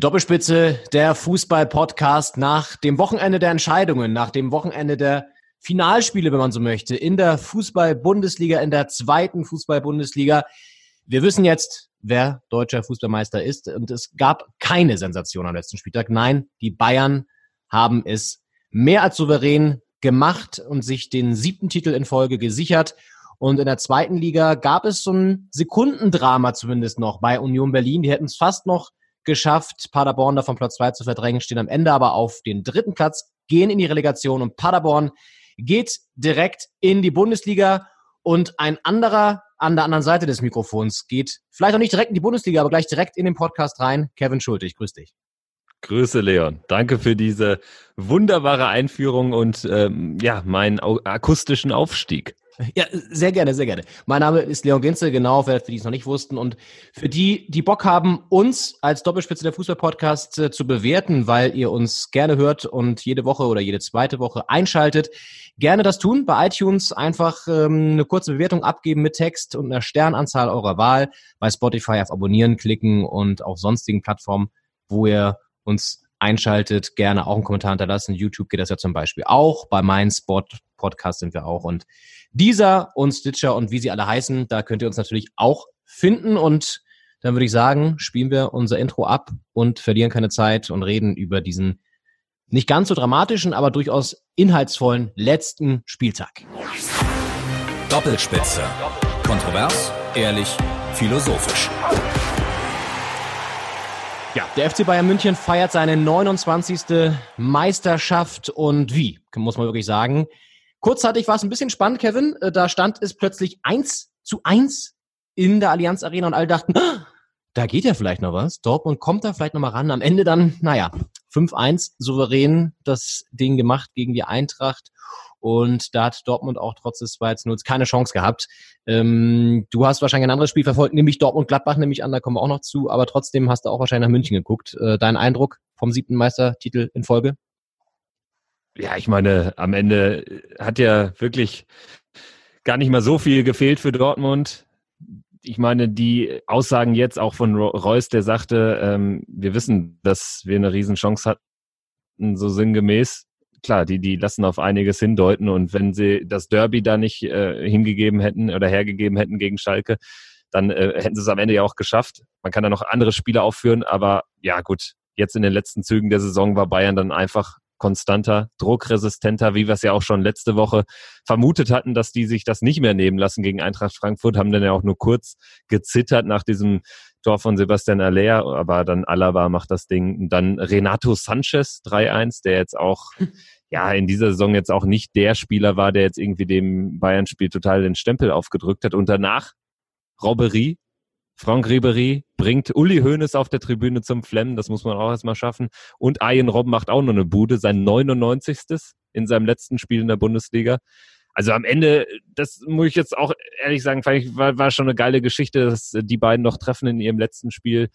Doppelspitze, der Fußball-Podcast nach dem Wochenende der Entscheidungen, nach dem Wochenende der Finalspiele, wenn man so möchte, in der Fußball-Bundesliga, in der zweiten Fußball-Bundesliga. Wir wissen jetzt, wer deutscher Fußballmeister ist und es gab keine Sensation am letzten Spieltag. Nein, die Bayern haben es mehr als souverän gemacht und sich den siebten Titel in Folge gesichert. Und in der zweiten Liga gab es so ein Sekundendrama zumindest noch bei Union Berlin. Die hätten es fast noch geschafft, Paderborn da Platz zwei zu verdrängen, stehen am Ende aber auf den dritten Platz, gehen in die Relegation und Paderborn geht direkt in die Bundesliga und ein anderer an der anderen Seite des Mikrofons geht vielleicht auch nicht direkt in die Bundesliga, aber gleich direkt in den Podcast rein. Kevin Schulte, ich grüße dich. Grüße Leon. Danke für diese wunderbare Einführung und ähm, ja, meinen akustischen Aufstieg. Ja, sehr gerne, sehr gerne. Mein Name ist Leon Ginzel, genau, für die es noch nicht wussten. Und für die, die Bock haben, uns als Doppelspitze der Fußball-Podcast äh, zu bewerten, weil ihr uns gerne hört und jede Woche oder jede zweite Woche einschaltet, gerne das tun. Bei iTunes einfach ähm, eine kurze Bewertung abgeben mit Text und einer Sternanzahl eurer Wahl. Bei Spotify auf Abonnieren klicken und auf sonstigen Plattformen, wo ihr uns einschaltet, gerne auch einen Kommentar hinterlassen. YouTube geht das ja zum Beispiel auch. Bei meinem Spot Podcast sind wir auch. Und dieser und Stitcher und wie sie alle heißen, da könnt ihr uns natürlich auch finden. Und dann würde ich sagen, spielen wir unser Intro ab und verlieren keine Zeit und reden über diesen nicht ganz so dramatischen, aber durchaus inhaltsvollen letzten Spieltag. Doppelspitze. Kontrovers, ehrlich, philosophisch. Ja, der FC Bayern München feiert seine 29. Meisterschaft und wie, muss man wirklich sagen. Kurzzeitig war es ein bisschen spannend, Kevin. Äh, da stand es plötzlich eins zu eins in der Allianz Arena und alle dachten, da geht ja vielleicht noch was. Dortmund kommt da vielleicht noch mal ran. Am Ende dann, naja, 5-1 souverän das Ding gemacht gegen die Eintracht. Und da hat Dortmund auch trotz des 2-0 keine Chance gehabt. Ähm, du hast wahrscheinlich ein anderes Spiel verfolgt, nämlich Dortmund-Gladbach, nämlich an, da kommen wir auch noch zu. Aber trotzdem hast du auch wahrscheinlich nach München geguckt. Äh, dein Eindruck vom siebten Meistertitel in Folge? Ja, ich meine, am Ende hat ja wirklich gar nicht mal so viel gefehlt für Dortmund. Ich meine, die Aussagen jetzt auch von Reus, der sagte, ähm, wir wissen, dass wir eine Riesenchance hatten, so sinngemäß klar, die, die lassen auf einiges hindeuten und wenn sie das Derby da nicht äh, hingegeben hätten oder hergegeben hätten gegen Schalke, dann äh, hätten sie es am Ende ja auch geschafft. Man kann da noch andere Spiele aufführen, aber ja gut, jetzt in den letzten Zügen der Saison war Bayern dann einfach konstanter, druckresistenter, wie wir es ja auch schon letzte Woche vermutet hatten, dass die sich das nicht mehr nehmen lassen gegen Eintracht Frankfurt, haben dann ja auch nur kurz gezittert nach diesem Tor von Sebastian Aller, aber dann Alaba macht das Ding. Und dann Renato Sanchez 3-1, der jetzt auch ja in dieser Saison jetzt auch nicht der Spieler war, der jetzt irgendwie dem Bayern-Spiel total den Stempel aufgedrückt hat. Und danach Robberie. Franck Ribery bringt Uli Hoeneß auf der Tribüne zum Flemmen, das muss man auch erstmal schaffen. Und Ayen Robben macht auch noch eine Bude, sein 99. in seinem letzten Spiel in der Bundesliga. Also am Ende, das muss ich jetzt auch ehrlich sagen, war, war schon eine geile Geschichte, dass die beiden noch treffen in ihrem letzten Spiel,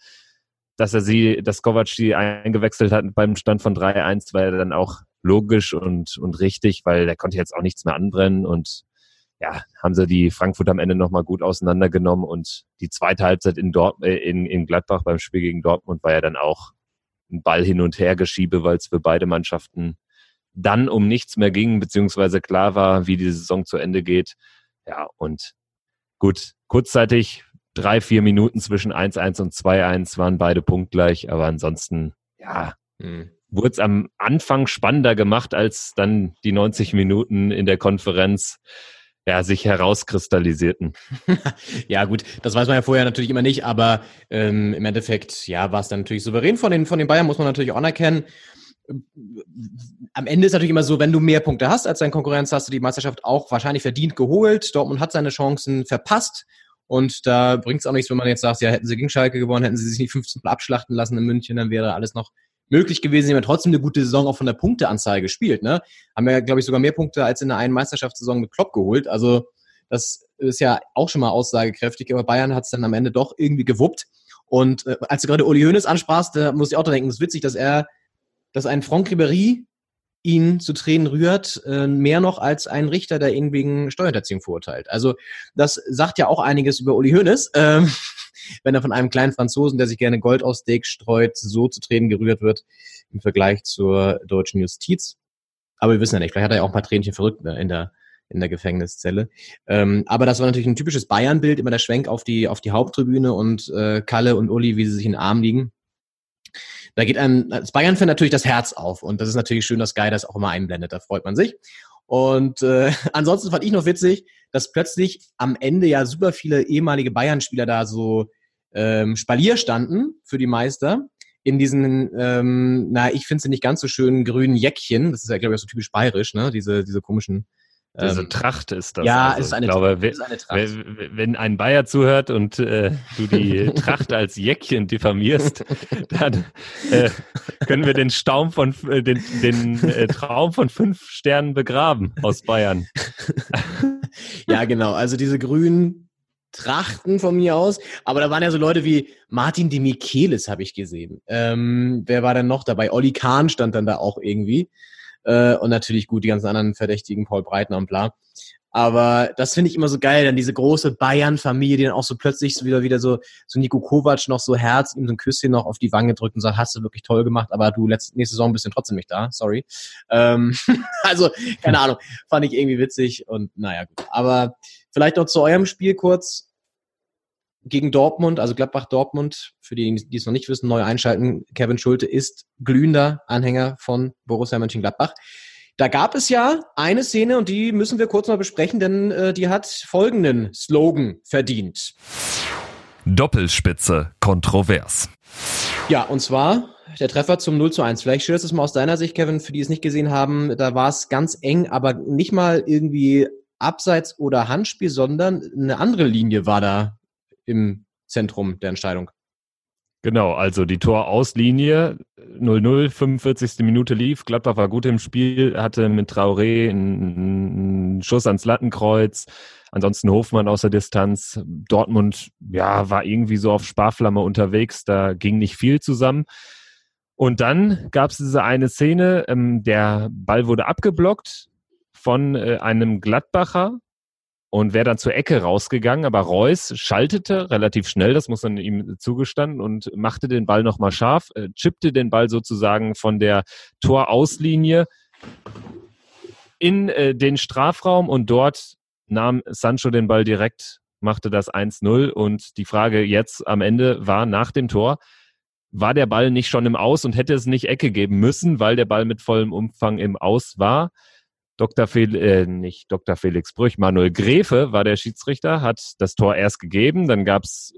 dass er sie, dass Kovac sie eingewechselt hat beim Stand von 3-1, weil er dann auch logisch und, und richtig, weil der konnte jetzt auch nichts mehr anbrennen und ja, haben sie die Frankfurt am Ende nochmal gut auseinandergenommen und die zweite Halbzeit in, Dort, äh, in, in Gladbach beim Spiel gegen Dortmund war ja dann auch ein Ball hin und her geschiebe, weil es für beide Mannschaften dann um nichts mehr ging, beziehungsweise klar war, wie die Saison zu Ende geht. Ja, und gut, kurzzeitig drei, vier Minuten zwischen 1-1 und 2-1 waren beide punktgleich, aber ansonsten, ja, hm wurde es am Anfang spannender gemacht, als dann die 90 Minuten in der Konferenz ja, sich herauskristallisierten. ja, gut, das weiß man ja vorher natürlich immer nicht, aber ähm, im Endeffekt, ja, war es dann natürlich souverän von den, von den Bayern, muss man natürlich auch anerkennen. Am Ende ist natürlich immer so, wenn du mehr Punkte hast als dein Konkurrenz, hast du die Meisterschaft auch wahrscheinlich verdient geholt. Dortmund hat seine Chancen verpasst. Und da bringt es auch nichts, wenn man jetzt sagt, ja, hätten sie gegen Schalke gewonnen, hätten sie sich nicht 15 abschlachten lassen in München, dann wäre alles noch möglich gewesen. Sie haben trotzdem eine gute Saison auch von der Punkteanzahl gespielt. Ne? Haben ja, glaube ich, sogar mehr Punkte als in der einen Meisterschaftssaison mit Klopp geholt. Also das ist ja auch schon mal aussagekräftig. Aber Bayern hat es dann am Ende doch irgendwie gewuppt. Und äh, als du gerade Uli Hoeneß ansprachst, da muss ich auch da denken, es ist witzig, dass er, dass ein Franck Ribéry ihn zu Tränen rührt, äh, mehr noch als ein Richter, der ihn wegen Steuerhinterziehung verurteilt. Also das sagt ja auch einiges über Uli Hoeneß. Ähm, wenn er von einem kleinen Franzosen, der sich gerne Gold aus Steak streut, so zu Tränen gerührt wird im Vergleich zur deutschen Justiz. Aber wir wissen ja nicht, vielleicht hat er ja auch ein paar Tränchen verrückt in der, in der Gefängniszelle. Ähm, aber das war natürlich ein typisches Bayern-Bild, immer der Schwenk auf die, auf die Haupttribüne und äh, Kalle und Uli, wie sie sich in den Arm liegen. Da geht einem als Bayern-Fan natürlich das Herz auf. Und das ist natürlich schön, dass Guy das auch immer einblendet. Da freut man sich. Und äh, ansonsten fand ich noch witzig, dass plötzlich am Ende ja super viele ehemalige Bayern-Spieler da so ähm, Spalier standen für die Meister in diesen, ähm, na, ich finde sie nicht ganz so schön grünen Jäckchen. Das ist ja, glaube ich, so typisch bayerisch, ne? Diese, diese komischen diese ähm, Tracht ist das. Ja, also, ist, eine, ich glaube, ist eine Tracht. Wenn ein Bayer zuhört und äh, du die Tracht als Jäckchen diffamierst, dann äh, können wir den Staum von äh, den, den äh, Traum von fünf Sternen begraben aus Bayern. ja, genau. Also diese grünen Trachten von mir aus. Aber da waren ja so Leute wie Martin de Michelis, habe ich gesehen. Ähm, wer war denn noch dabei? Olli Kahn stand dann da auch irgendwie. Äh, und natürlich gut, die ganzen anderen Verdächtigen, Paul Breitner und bla. Aber das finde ich immer so geil, dann diese große Bayern-Familie, die dann auch so plötzlich so wieder, wieder so, so Nico Kovac noch so Herz, ihm so ein Küsschen noch auf die Wange drückt und sagt, hast du wirklich toll gemacht, aber du letzte, nächste Saison bist du trotzdem nicht da, sorry. Ähm, also, keine Ahnung, fand ich irgendwie witzig und naja, gut. Aber vielleicht noch zu eurem Spiel kurz gegen Dortmund, also Gladbach-Dortmund, für die, die es noch nicht wissen, neu einschalten, Kevin Schulte ist glühender Anhänger von Borussia Mönchengladbach. Da gab es ja eine Szene und die müssen wir kurz mal besprechen, denn äh, die hat folgenden Slogan verdient. Doppelspitze kontrovers. Ja, und zwar der Treffer zum 0 zu 1. Vielleicht schilderst du es mal aus deiner Sicht, Kevin, für die es nicht gesehen haben. Da war es ganz eng, aber nicht mal irgendwie Abseits oder Handspiel, sondern eine andere Linie war da im Zentrum der Entscheidung. Genau, also die Torauslinie 0-0, 45. Minute lief. Gladbach war gut im Spiel, hatte mit Traoré einen Schuss ans Lattenkreuz. Ansonsten Hofmann aus der Distanz. Dortmund, ja, war irgendwie so auf Sparflamme unterwegs. Da ging nicht viel zusammen. Und dann gab es diese eine Szene, ähm, der Ball wurde abgeblockt von äh, einem Gladbacher, und wäre dann zur Ecke rausgegangen, aber Reus schaltete relativ schnell, das muss man ihm zugestanden, und machte den Ball nochmal scharf, äh, chippte den Ball sozusagen von der Torauslinie in äh, den Strafraum und dort nahm Sancho den Ball direkt, machte das 1-0 und die Frage jetzt am Ende war nach dem Tor, war der Ball nicht schon im Aus und hätte es nicht Ecke geben müssen, weil der Ball mit vollem Umfang im Aus war? Dr. Fel äh, nicht Dr. Felix Brüch, Manuel Gräfe war der Schiedsrichter, hat das Tor erst gegeben, dann gab's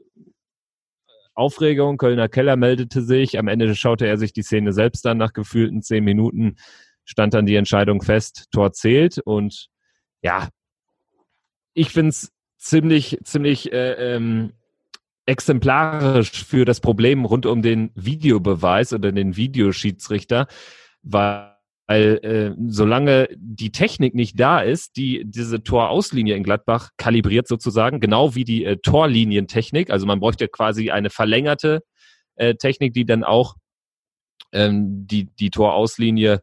Aufregung, Kölner Keller meldete sich, am Ende schaute er sich die Szene selbst an, nach gefühlten zehn Minuten stand dann die Entscheidung fest, Tor zählt und ja, ich find's ziemlich, ziemlich äh, ähm, exemplarisch für das Problem rund um den Videobeweis oder den Videoschiedsrichter, weil weil äh, solange die Technik nicht da ist, die diese Torauslinie in Gladbach kalibriert sozusagen, genau wie die äh, Torlinientechnik, also man bräuchte quasi eine verlängerte äh, Technik, die dann auch ähm, die, die Torauslinie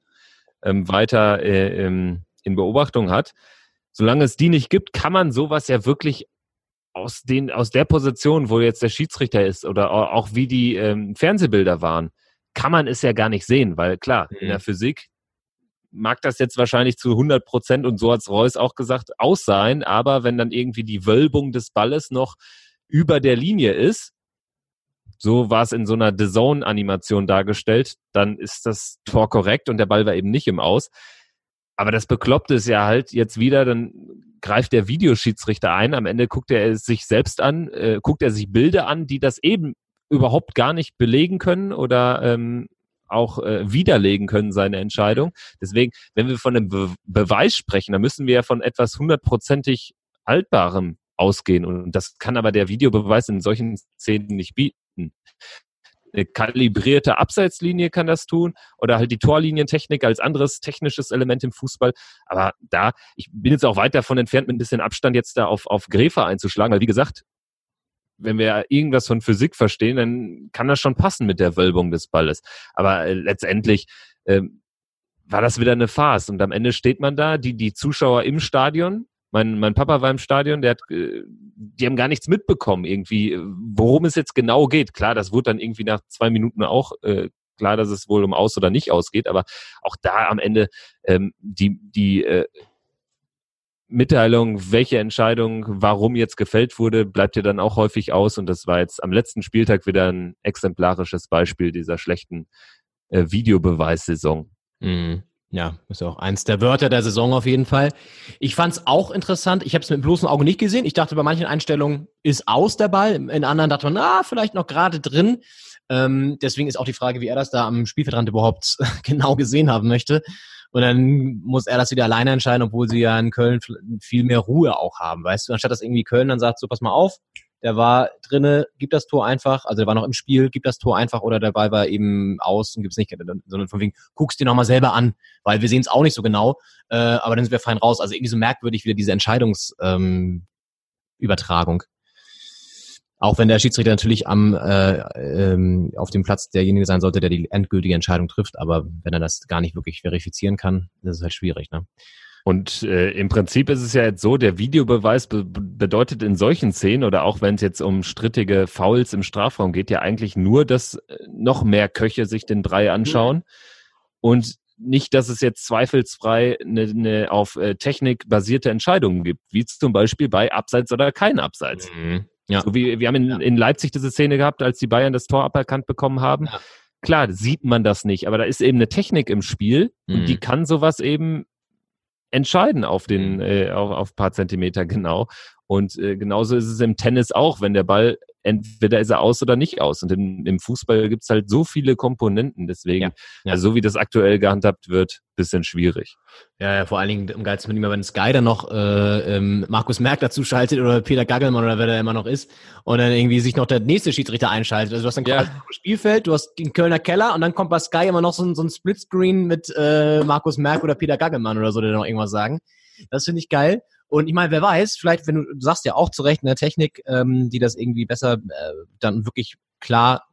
ähm, weiter äh, ähm, in Beobachtung hat. Solange es die nicht gibt, kann man sowas ja wirklich aus, den, aus der Position, wo jetzt der Schiedsrichter ist oder auch wie die ähm, Fernsehbilder waren, kann man es ja gar nicht sehen, weil klar, mhm. in der Physik, mag das jetzt wahrscheinlich zu 100 Prozent, und so hat's Reus auch gesagt, aus sein, aber wenn dann irgendwie die Wölbung des Balles noch über der Linie ist, so war es in so einer The Zone-Animation dargestellt, dann ist das Tor korrekt und der Ball war eben nicht im Aus. Aber das Bekloppte ist ja halt jetzt wieder, dann greift der Videoschiedsrichter ein, am Ende guckt er sich selbst an, äh, guckt er sich Bilder an, die das eben überhaupt gar nicht belegen können oder ähm, auch äh, widerlegen können, seine Entscheidung. Deswegen, wenn wir von einem Be Beweis sprechen, dann müssen wir ja von etwas hundertprozentig Haltbarem ausgehen. Und das kann aber der Videobeweis in solchen Szenen nicht bieten. Eine kalibrierte Abseitslinie kann das tun oder halt die Torlinientechnik als anderes technisches Element im Fußball. Aber da, ich bin jetzt auch weit davon entfernt, mit ein bisschen Abstand jetzt da auf, auf Gräfer einzuschlagen, weil wie gesagt, wenn wir irgendwas von Physik verstehen, dann kann das schon passen mit der Wölbung des Balles. Aber äh, letztendlich äh, war das wieder eine Farce. Und am Ende steht man da, die, die Zuschauer im Stadion Mein, mein Papa war im Stadion, der hat, äh, die haben gar nichts mitbekommen, irgendwie, worum es jetzt genau geht. Klar, das wurde dann irgendwie nach zwei Minuten auch äh, klar, dass es wohl um aus oder nicht ausgeht, aber auch da am Ende ähm, die, die äh, Mitteilung, welche Entscheidung, warum jetzt gefällt wurde, bleibt ja dann auch häufig aus. Und das war jetzt am letzten Spieltag wieder ein exemplarisches Beispiel dieser schlechten äh, Videobeweissaison. Mhm. Ja, ist ja auch eins der Wörter der Saison auf jeden Fall. Ich fand es auch interessant. Ich habe es mit bloßem Auge nicht gesehen. Ich dachte, bei manchen Einstellungen ist aus der Ball. In anderen dachte man, ah, vielleicht noch gerade drin. Ähm, deswegen ist auch die Frage, wie er das da am Spielfeldrand überhaupt genau gesehen haben möchte. Und dann muss er das wieder alleine entscheiden, obwohl sie ja in Köln viel mehr Ruhe auch haben, weißt du? Anstatt dass irgendwie Köln dann sagt, so pass mal auf, der war drinne, gibt das Tor einfach, also der war noch im Spiel, gibt das Tor einfach oder der Ball war eben aus und gibt's nicht, sondern von wegen, guckst dir nochmal selber an, weil wir sehen es auch nicht so genau, äh, aber dann sind wir fein raus. Also irgendwie so merkwürdig wieder diese Entscheidungsübertragung. Ähm, auch wenn der Schiedsrichter natürlich am äh, ähm, auf dem Platz derjenige sein sollte, der die endgültige Entscheidung trifft, aber wenn er das gar nicht wirklich verifizieren kann, das ist halt schwierig, ne? Und äh, im Prinzip ist es ja jetzt so, der Videobeweis be bedeutet in solchen Szenen oder auch wenn es jetzt um strittige Fouls im Strafraum geht, ja eigentlich nur, dass äh, noch mehr Köche sich den Brei anschauen und nicht, dass es jetzt zweifelsfrei eine, eine auf äh, Technik basierte Entscheidungen gibt, wie zum Beispiel bei Abseits oder kein Abseits. Mhm. Ja. So wie wir haben in, ja. in Leipzig diese Szene gehabt, als die Bayern das Tor aberkannt bekommen haben. Ja. Klar, sieht man das nicht, aber da ist eben eine Technik im Spiel mhm. und die mhm. kann sowas eben entscheiden auf den mhm. äh, auf, auf paar Zentimeter genau. Und äh, genauso ist es im Tennis auch, wenn der Ball entweder ist er aus oder nicht aus. Und im, im Fußball gibt's halt so viele Komponenten, deswegen, ja, ja. also so wie das aktuell gehandhabt wird, bisschen schwierig. Ja, ja vor allen Dingen im geilsten immer, wenn Sky dann noch äh, ähm, Markus Merck dazu schaltet oder Peter Gaggelmann oder wer da immer noch ist und dann irgendwie sich noch der nächste Schiedsrichter einschaltet. Also du hast dann ja. Spielfeld, du hast den Kölner Keller und dann kommt bei Sky immer noch so ein, so ein Splitscreen mit äh, Markus Merck oder Peter Gaggelmann oder so, der noch irgendwas sagen. Das finde ich geil. Und ich meine, wer weiß, vielleicht, wenn du, du sagst ja auch zu Recht in der Technik, ähm, die das irgendwie besser äh, dann wirklich klar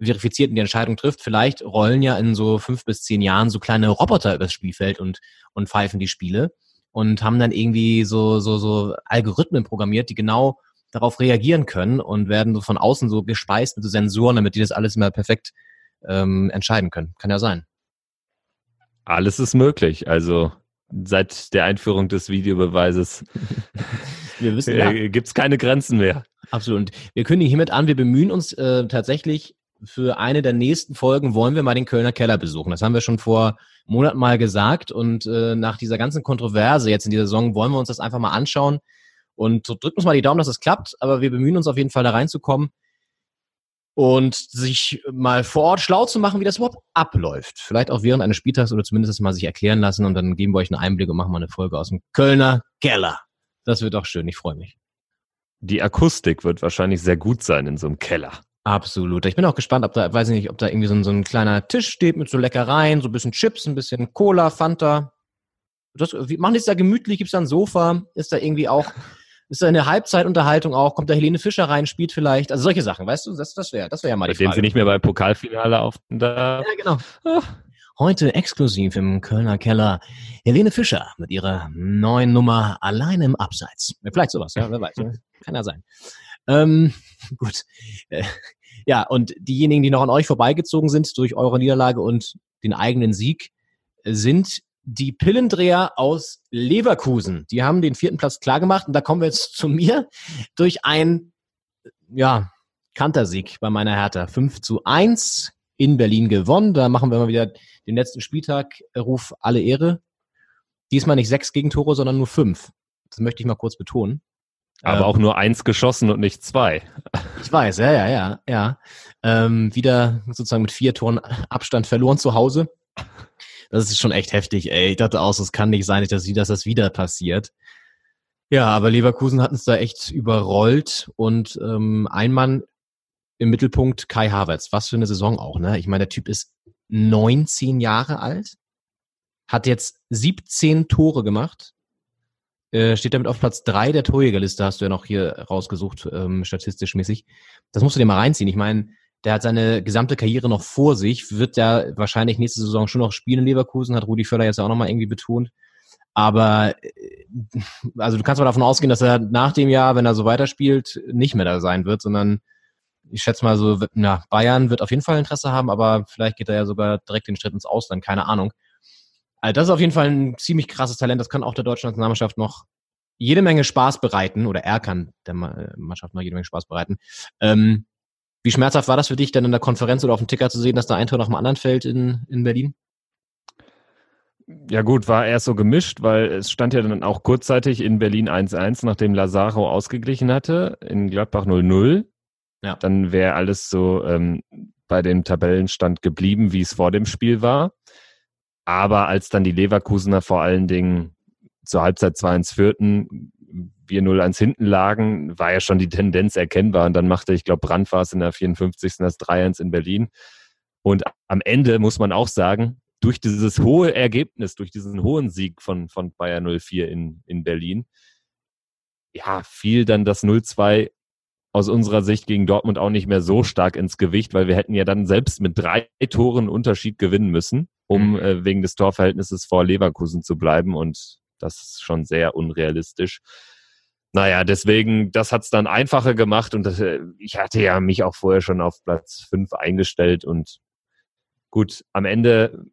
verifiziert und die Entscheidung trifft, vielleicht rollen ja in so fünf bis zehn Jahren so kleine Roboter übers Spielfeld und, und pfeifen die Spiele und haben dann irgendwie so, so, so Algorithmen programmiert, die genau darauf reagieren können und werden so von außen so gespeist mit so Sensoren, damit die das alles immer perfekt ähm, entscheiden können. Kann ja sein. Alles ist möglich. Also seit der Einführung des Videobeweises wir wissen, ja. äh, gibt es keine Grenzen mehr. Absolut. Und wir kündigen hiermit an, wir bemühen uns äh, tatsächlich für eine der nächsten Folgen wollen wir mal den Kölner Keller besuchen. Das haben wir schon vor Monaten mal gesagt und äh, nach dieser ganzen Kontroverse jetzt in dieser Saison wollen wir uns das einfach mal anschauen und drückt uns mal die Daumen, dass es das klappt, aber wir bemühen uns auf jeden Fall da reinzukommen und sich mal vor Ort schlau zu machen, wie das überhaupt abläuft. Vielleicht auch während eines Spieltags oder zumindest mal sich erklären lassen und dann geben wir euch einen Einblick und machen mal eine Folge aus dem Kölner Keller. Das wird auch schön, ich freue mich. Die Akustik wird wahrscheinlich sehr gut sein in so einem Keller. Absolut. Ich bin auch gespannt, ob da, weiß ich nicht, ob da irgendwie so ein, so ein kleiner Tisch steht mit so Leckereien, so ein bisschen Chips, ein bisschen Cola, Fanta. Das, wie, machen die es da gemütlich? Gibt es da ein Sofa? Ist da irgendwie auch ist da eine Halbzeitunterhaltung auch? Kommt da Helene Fischer rein, spielt vielleicht? Also solche Sachen, weißt du? Das, das wäre das wär ja mal die Frage. Sie nicht mehr beim Pokalfinale auf da. Ja, genau. Ach. Heute exklusiv im Kölner Keller Helene Fischer mit ihrer neuen Nummer Allein im Abseits. Vielleicht sowas, ja, wer weiß. Kann ja sein. Ähm, gut. Äh, ja, und diejenigen, die noch an euch vorbeigezogen sind durch eure Niederlage und den eigenen Sieg, sind die Pillendreher aus Leverkusen. Die haben den vierten Platz klar gemacht und da kommen wir jetzt zu mir durch ein, ja, Kantersieg bei meiner Hertha. 5 zu 1 in Berlin gewonnen. Da machen wir mal wieder den letzten Spieltag. Ruf alle Ehre. Diesmal nicht sechs Gegentore, sondern nur fünf. Das möchte ich mal kurz betonen. Aber ähm, auch nur eins geschossen und nicht zwei. Ich weiß, ja, ja, ja, ja. Ähm, wieder sozusagen mit vier Toren Abstand verloren zu Hause. Das ist schon echt heftig, ey. Ich dachte auch, es kann nicht sein, dass, dass das wieder passiert. Ja, aber Leverkusen hat uns da echt überrollt und ähm, ein Mann im Mittelpunkt Kai Havertz. Was für eine Saison auch, ne? Ich meine, der Typ ist 19 Jahre alt, hat jetzt 17 Tore gemacht, äh, steht damit auf Platz 3 der Torjägerliste, hast du ja noch hier rausgesucht, ähm, statistisch mäßig. Das musst du dir mal reinziehen. Ich meine, der hat seine gesamte Karriere noch vor sich, wird ja wahrscheinlich nächste Saison schon noch spielen in Leverkusen, hat Rudi Völler jetzt auch nochmal irgendwie betont. Aber äh, also du kannst mal davon ausgehen, dass er nach dem Jahr, wenn er so weiterspielt, nicht mehr da sein wird, sondern ich schätze mal so, na, Bayern wird auf jeden Fall Interesse haben, aber vielleicht geht er ja sogar direkt den Schritt ins Ausland, keine Ahnung. Also das ist auf jeden Fall ein ziemlich krasses Talent, das kann auch der deutschen Nationalmannschaft noch jede Menge Spaß bereiten, oder er kann der Mannschaft noch jede Menge Spaß bereiten. Ähm, wie schmerzhaft war das für dich, dann in der Konferenz oder auf dem Ticker zu sehen, dass da ein Tor nach dem anderen fällt in, in Berlin? Ja gut, war erst so gemischt, weil es stand ja dann auch kurzzeitig in Berlin 1-1, nachdem Lazaro ausgeglichen hatte, in Gladbach 0-0. Ja. Dann wäre alles so ähm, bei dem Tabellenstand geblieben, wie es vor dem Spiel war. Aber als dann die Leverkusener vor allen Dingen zur Halbzeit 2-1 führten, wir 0-1 hinten lagen, war ja schon die Tendenz erkennbar. Und dann machte, ich glaube, Brand war es in der 54. das 3-1 in Berlin. Und am Ende muss man auch sagen, durch dieses hohe Ergebnis, durch diesen hohen Sieg von, von Bayer 04 in, in Berlin, ja, fiel dann das 0-2 aus unserer Sicht gegen Dortmund auch nicht mehr so stark ins Gewicht, weil wir hätten ja dann selbst mit drei Toren Unterschied gewinnen müssen, um mhm. äh, wegen des Torverhältnisses vor Leverkusen zu bleiben. Und das ist schon sehr unrealistisch. Naja, deswegen, das hat's dann einfacher gemacht und das, äh, ich hatte ja mich auch vorher schon auf Platz fünf eingestellt und gut, am Ende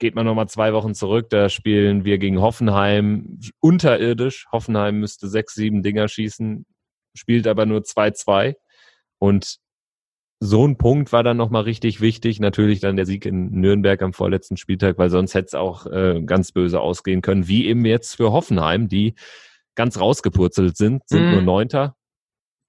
geht man nochmal zwei Wochen zurück, da spielen wir gegen Hoffenheim unterirdisch. Hoffenheim müsste sechs, sieben Dinger schießen, spielt aber nur 2-2. Und so ein Punkt war dann nochmal richtig wichtig. Natürlich dann der Sieg in Nürnberg am vorletzten Spieltag, weil sonst hätte es auch äh, ganz böse ausgehen können, wie eben jetzt für Hoffenheim, die ganz rausgepurzelt sind, sind mhm. nur Neunter.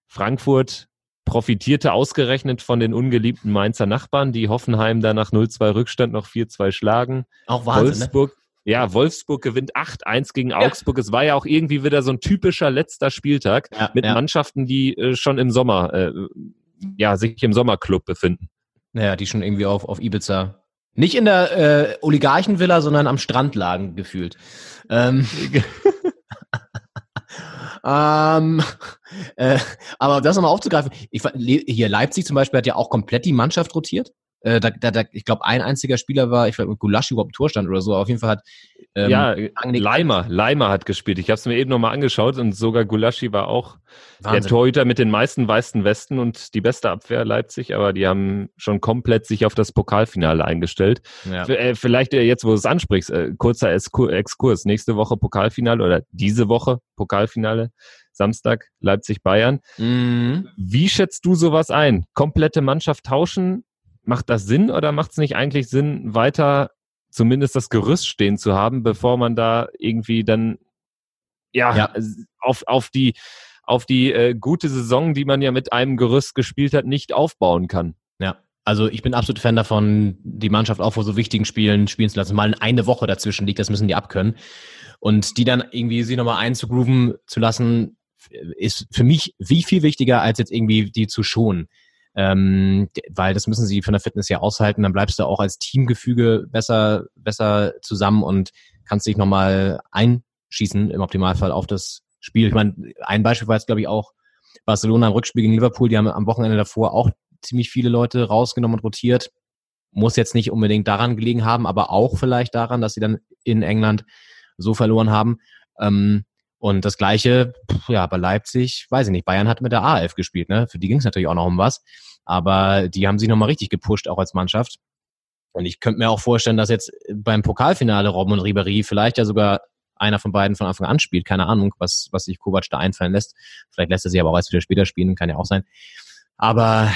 Frankfurt profitierte ausgerechnet von den ungeliebten Mainzer Nachbarn, die Hoffenheim da nach 0-2 Rückstand noch 4-2 schlagen. Auch Wahnsinn, ne? Wolfsburg, ne? Ja, Wolfsburg gewinnt 8-1 gegen Augsburg. Ja. Es war ja auch irgendwie wieder so ein typischer letzter Spieltag ja, mit ja. Mannschaften, die äh, schon im Sommer, äh, ja, sich im Sommerclub befinden. Naja, die schon irgendwie auf, auf Ibiza. Nicht in der äh, Oligarchenvilla, sondern am Strand lagen, gefühlt. Ähm, ähm, äh, aber das nochmal aufzugreifen, ich, hier Leipzig zum Beispiel hat ja auch komplett die Mannschaft rotiert. Äh, da, da, da, ich glaube, ein einziger Spieler war, ich glaube, Gulaschi überhaupt im Torstand oder so. Auf jeden Fall hat ähm, ja Leimer, Leimer hat gespielt. Ich habe es mir eben nochmal angeschaut und sogar Gulaschi war auch Wahnsinn. der Torhüter mit den meisten weißen Westen und die beste Abwehr Leipzig, aber die haben schon komplett sich auf das Pokalfinale eingestellt. Ja. Äh, vielleicht äh, jetzt, wo du es ansprichst, äh, kurzer Exkurs. Nächste Woche Pokalfinale oder diese Woche Pokalfinale. Samstag Leipzig-Bayern. Mhm. Wie schätzt du sowas ein? Komplette Mannschaft tauschen? Macht das Sinn oder macht es nicht eigentlich Sinn, weiter zumindest das Gerüst stehen zu haben, bevor man da irgendwie dann ja, ja. auf, auf die auf die äh, gute Saison, die man ja mit einem Gerüst gespielt hat, nicht aufbauen kann. Ja, also ich bin absolut Fan davon, die Mannschaft auch vor so wichtigen Spielen spielen zu lassen. Mal eine Woche dazwischen liegt, das müssen die abkönnen. Und die dann irgendwie sie nochmal einzugrooven zu lassen, ist für mich wie viel wichtiger, als jetzt irgendwie die zu schonen ähm, weil das müssen sie von der Fitness ja aushalten. Dann bleibst du auch als Teamgefüge besser, besser zusammen und kannst dich nochmal einschießen im Optimalfall auf das Spiel. Ich meine, ein Beispiel war jetzt, glaube ich, auch Barcelona im Rückspiel gegen Liverpool. Die haben am Wochenende davor auch ziemlich viele Leute rausgenommen und rotiert. Muss jetzt nicht unbedingt daran gelegen haben, aber auch vielleicht daran, dass sie dann in England so verloren haben. Ähm, und das Gleiche, ja, bei Leipzig, weiß ich nicht, Bayern hat mit der A11 gespielt, ne? Für die ging es natürlich auch noch um was. Aber die haben sich nochmal richtig gepusht, auch als Mannschaft. Und ich könnte mir auch vorstellen, dass jetzt beim Pokalfinale Robben und Ribéry vielleicht ja sogar einer von beiden von Anfang an spielt. Keine Ahnung, was, was sich Kovac da einfallen lässt. Vielleicht lässt er sich aber auch erst wieder später spielen, kann ja auch sein. Aber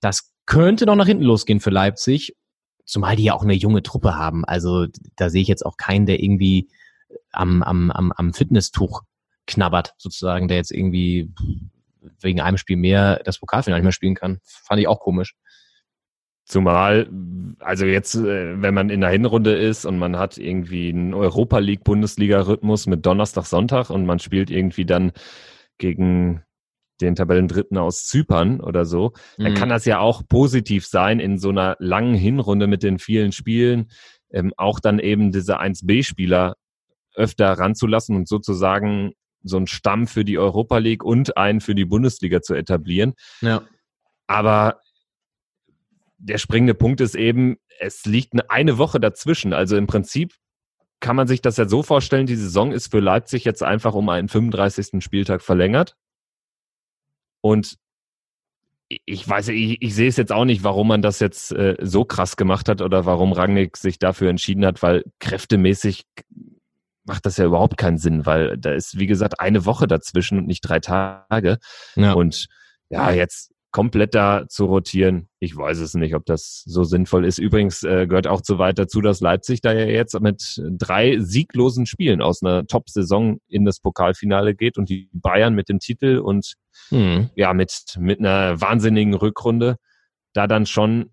das könnte noch nach hinten losgehen für Leipzig. Zumal die ja auch eine junge Truppe haben. Also da sehe ich jetzt auch keinen, der irgendwie am, am, am, am Fitnesstuch knabbert, sozusagen, der jetzt irgendwie wegen einem Spiel mehr das Pokalfinale nicht mehr spielen kann. Fand ich auch komisch. Zumal, also jetzt, äh, wenn man in der Hinrunde ist und man hat irgendwie einen Europa League Bundesliga-Rhythmus mit Donnerstag, Sonntag und man spielt irgendwie dann gegen den Tabellendritten aus Zypern oder so, dann mhm. kann das ja auch positiv sein in so einer langen Hinrunde mit den vielen Spielen, ähm, auch dann eben diese 1B-Spieler öfter ranzulassen und sozusagen so einen Stamm für die Europa League und einen für die Bundesliga zu etablieren. Ja. Aber der springende Punkt ist eben, es liegt eine Woche dazwischen. Also im Prinzip kann man sich das ja so vorstellen, die Saison ist für Leipzig jetzt einfach um einen 35. Spieltag verlängert. Und ich weiß, ich, ich sehe es jetzt auch nicht, warum man das jetzt äh, so krass gemacht hat oder warum Rangnick sich dafür entschieden hat, weil kräftemäßig macht das ja überhaupt keinen Sinn, weil da ist, wie gesagt, eine Woche dazwischen und nicht drei Tage. Ja. Und ja, jetzt komplett da zu rotieren, ich weiß es nicht, ob das so sinnvoll ist. Übrigens äh, gehört auch zu weit dazu, dass Leipzig da ja jetzt mit drei sieglosen Spielen aus einer Top-Saison in das Pokalfinale geht und die Bayern mit dem Titel und hm. ja, mit, mit einer wahnsinnigen Rückrunde da dann schon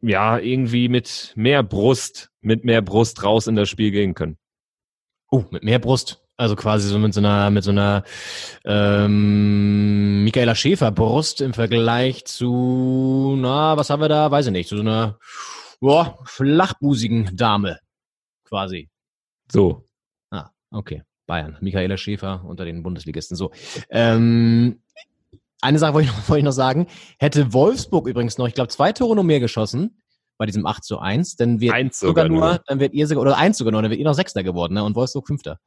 ja irgendwie mit mehr Brust, mit mehr Brust raus in das Spiel gehen können. Oh, mit mehr Brust. Also quasi so mit so einer, mit so einer ähm, Michaela Schäfer Brust im Vergleich zu, na, was haben wir da? Weiß ich nicht, zu so einer boah, flachbusigen Dame quasi. So. Ah, okay. Bayern. Michaela Schäfer unter den Bundesligisten. So. Ähm, eine Sache wollte ich, noch, wollte ich noch sagen. Hätte Wolfsburg übrigens noch, ich glaube, zwei Tore noch mehr geschossen bei diesem 8 zu 1, dann wird eins sogar, sogar nur, nur, dann wird ihr sogar, oder eins sogar nur, dann wird ihr noch Sechster geworden, ne? Und Wolfsburg Fünfter.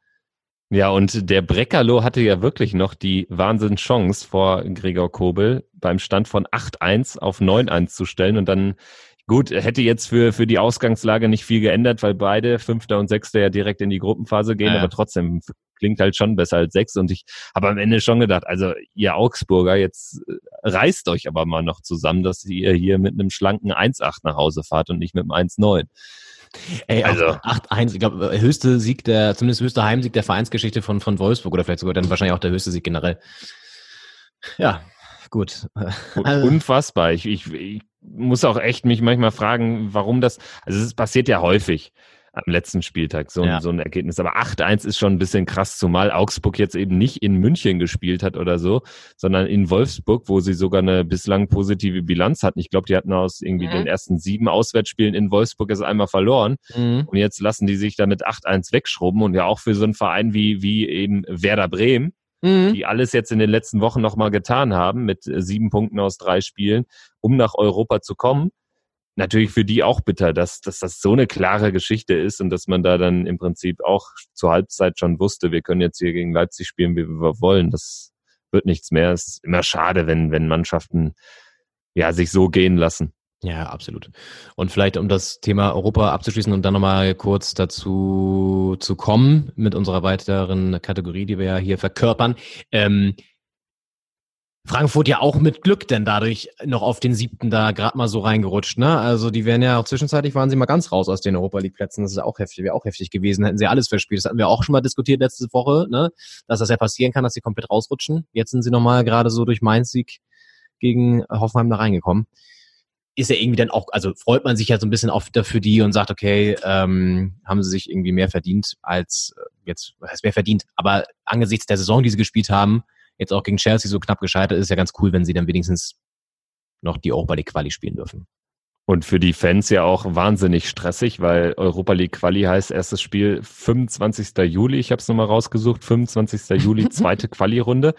Ja, und der Breckerlo hatte ja wirklich noch die Wahnsinnschance vor Gregor Kobel beim Stand von 8-1 auf 9-1 zu stellen und dann Gut, hätte jetzt für, für die Ausgangslage nicht viel geändert, weil beide, Fünfter und Sechster, ja direkt in die Gruppenphase gehen, ja. aber trotzdem klingt halt schon besser als sechs. Und ich habe am Ende schon gedacht, also ihr Augsburger, jetzt äh, reißt euch aber mal noch zusammen, dass ihr hier mit einem schlanken 1-8 nach Hause fahrt und nicht mit einem 1-9. Ey, also 8-1, ich glaube, höchste Sieg der, zumindest höchste Heimsieg der Vereinsgeschichte von, von Wolfsburg oder vielleicht sogar dann wahrscheinlich auch der höchste Sieg generell. Ja, gut. Also, Unfassbar. Ich, ich, ich muss auch echt mich manchmal fragen, warum das, also es passiert ja häufig am letzten Spieltag, so, ja. so ein Ergebnis. Aber 8-1 ist schon ein bisschen krass, zumal Augsburg jetzt eben nicht in München gespielt hat oder so, sondern in Wolfsburg, wo sie sogar eine bislang positive Bilanz hatten. Ich glaube, die hatten aus irgendwie mhm. den ersten sieben Auswärtsspielen in Wolfsburg es einmal verloren. Mhm. Und jetzt lassen die sich damit 8-1 wegschrubben und ja auch für so einen Verein wie, wie eben Werder Bremen, mhm. die alles jetzt in den letzten Wochen nochmal getan haben mit äh, sieben Punkten aus drei Spielen, um nach Europa zu kommen natürlich für die auch bitter, dass, dass das so eine klare Geschichte ist und dass man da dann im Prinzip auch zur Halbzeit schon wusste, wir können jetzt hier gegen Leipzig spielen, wie wir wollen. Das wird nichts mehr. Es ist immer schade, wenn, wenn Mannschaften ja sich so gehen lassen. Ja, absolut. Und vielleicht, um das Thema Europa abzuschließen und dann nochmal kurz dazu zu kommen mit unserer weiteren Kategorie, die wir ja hier verkörpern. Ähm, Frankfurt ja auch mit Glück denn dadurch noch auf den siebten da gerade mal so reingerutscht, ne? Also die wären ja auch zwischenzeitlich waren sie mal ganz raus aus den Europa League Plätzen. Das ist auch heftig, wäre auch heftig gewesen, hätten sie alles verspielt. Das hatten wir auch schon mal diskutiert letzte Woche, ne? Dass das ja passieren kann, dass sie komplett rausrutschen. Jetzt sind sie nochmal gerade so durch Mainz Sieg gegen Hoffenheim da reingekommen. Ist ja irgendwie dann auch, also freut man sich ja so ein bisschen auf dafür die und sagt, okay, ähm, haben sie sich irgendwie mehr verdient als äh, jetzt, was heißt mehr verdient, aber angesichts der Saison, die sie gespielt haben, jetzt auch gegen Chelsea so knapp gescheitert ist, ja ganz cool, wenn sie dann wenigstens noch die Europa League Quali spielen dürfen. Und für die Fans ja auch wahnsinnig stressig, weil Europa League Quali heißt erstes Spiel 25. Juli, ich habe es nochmal rausgesucht, 25. Juli, zweite Quali-Runde.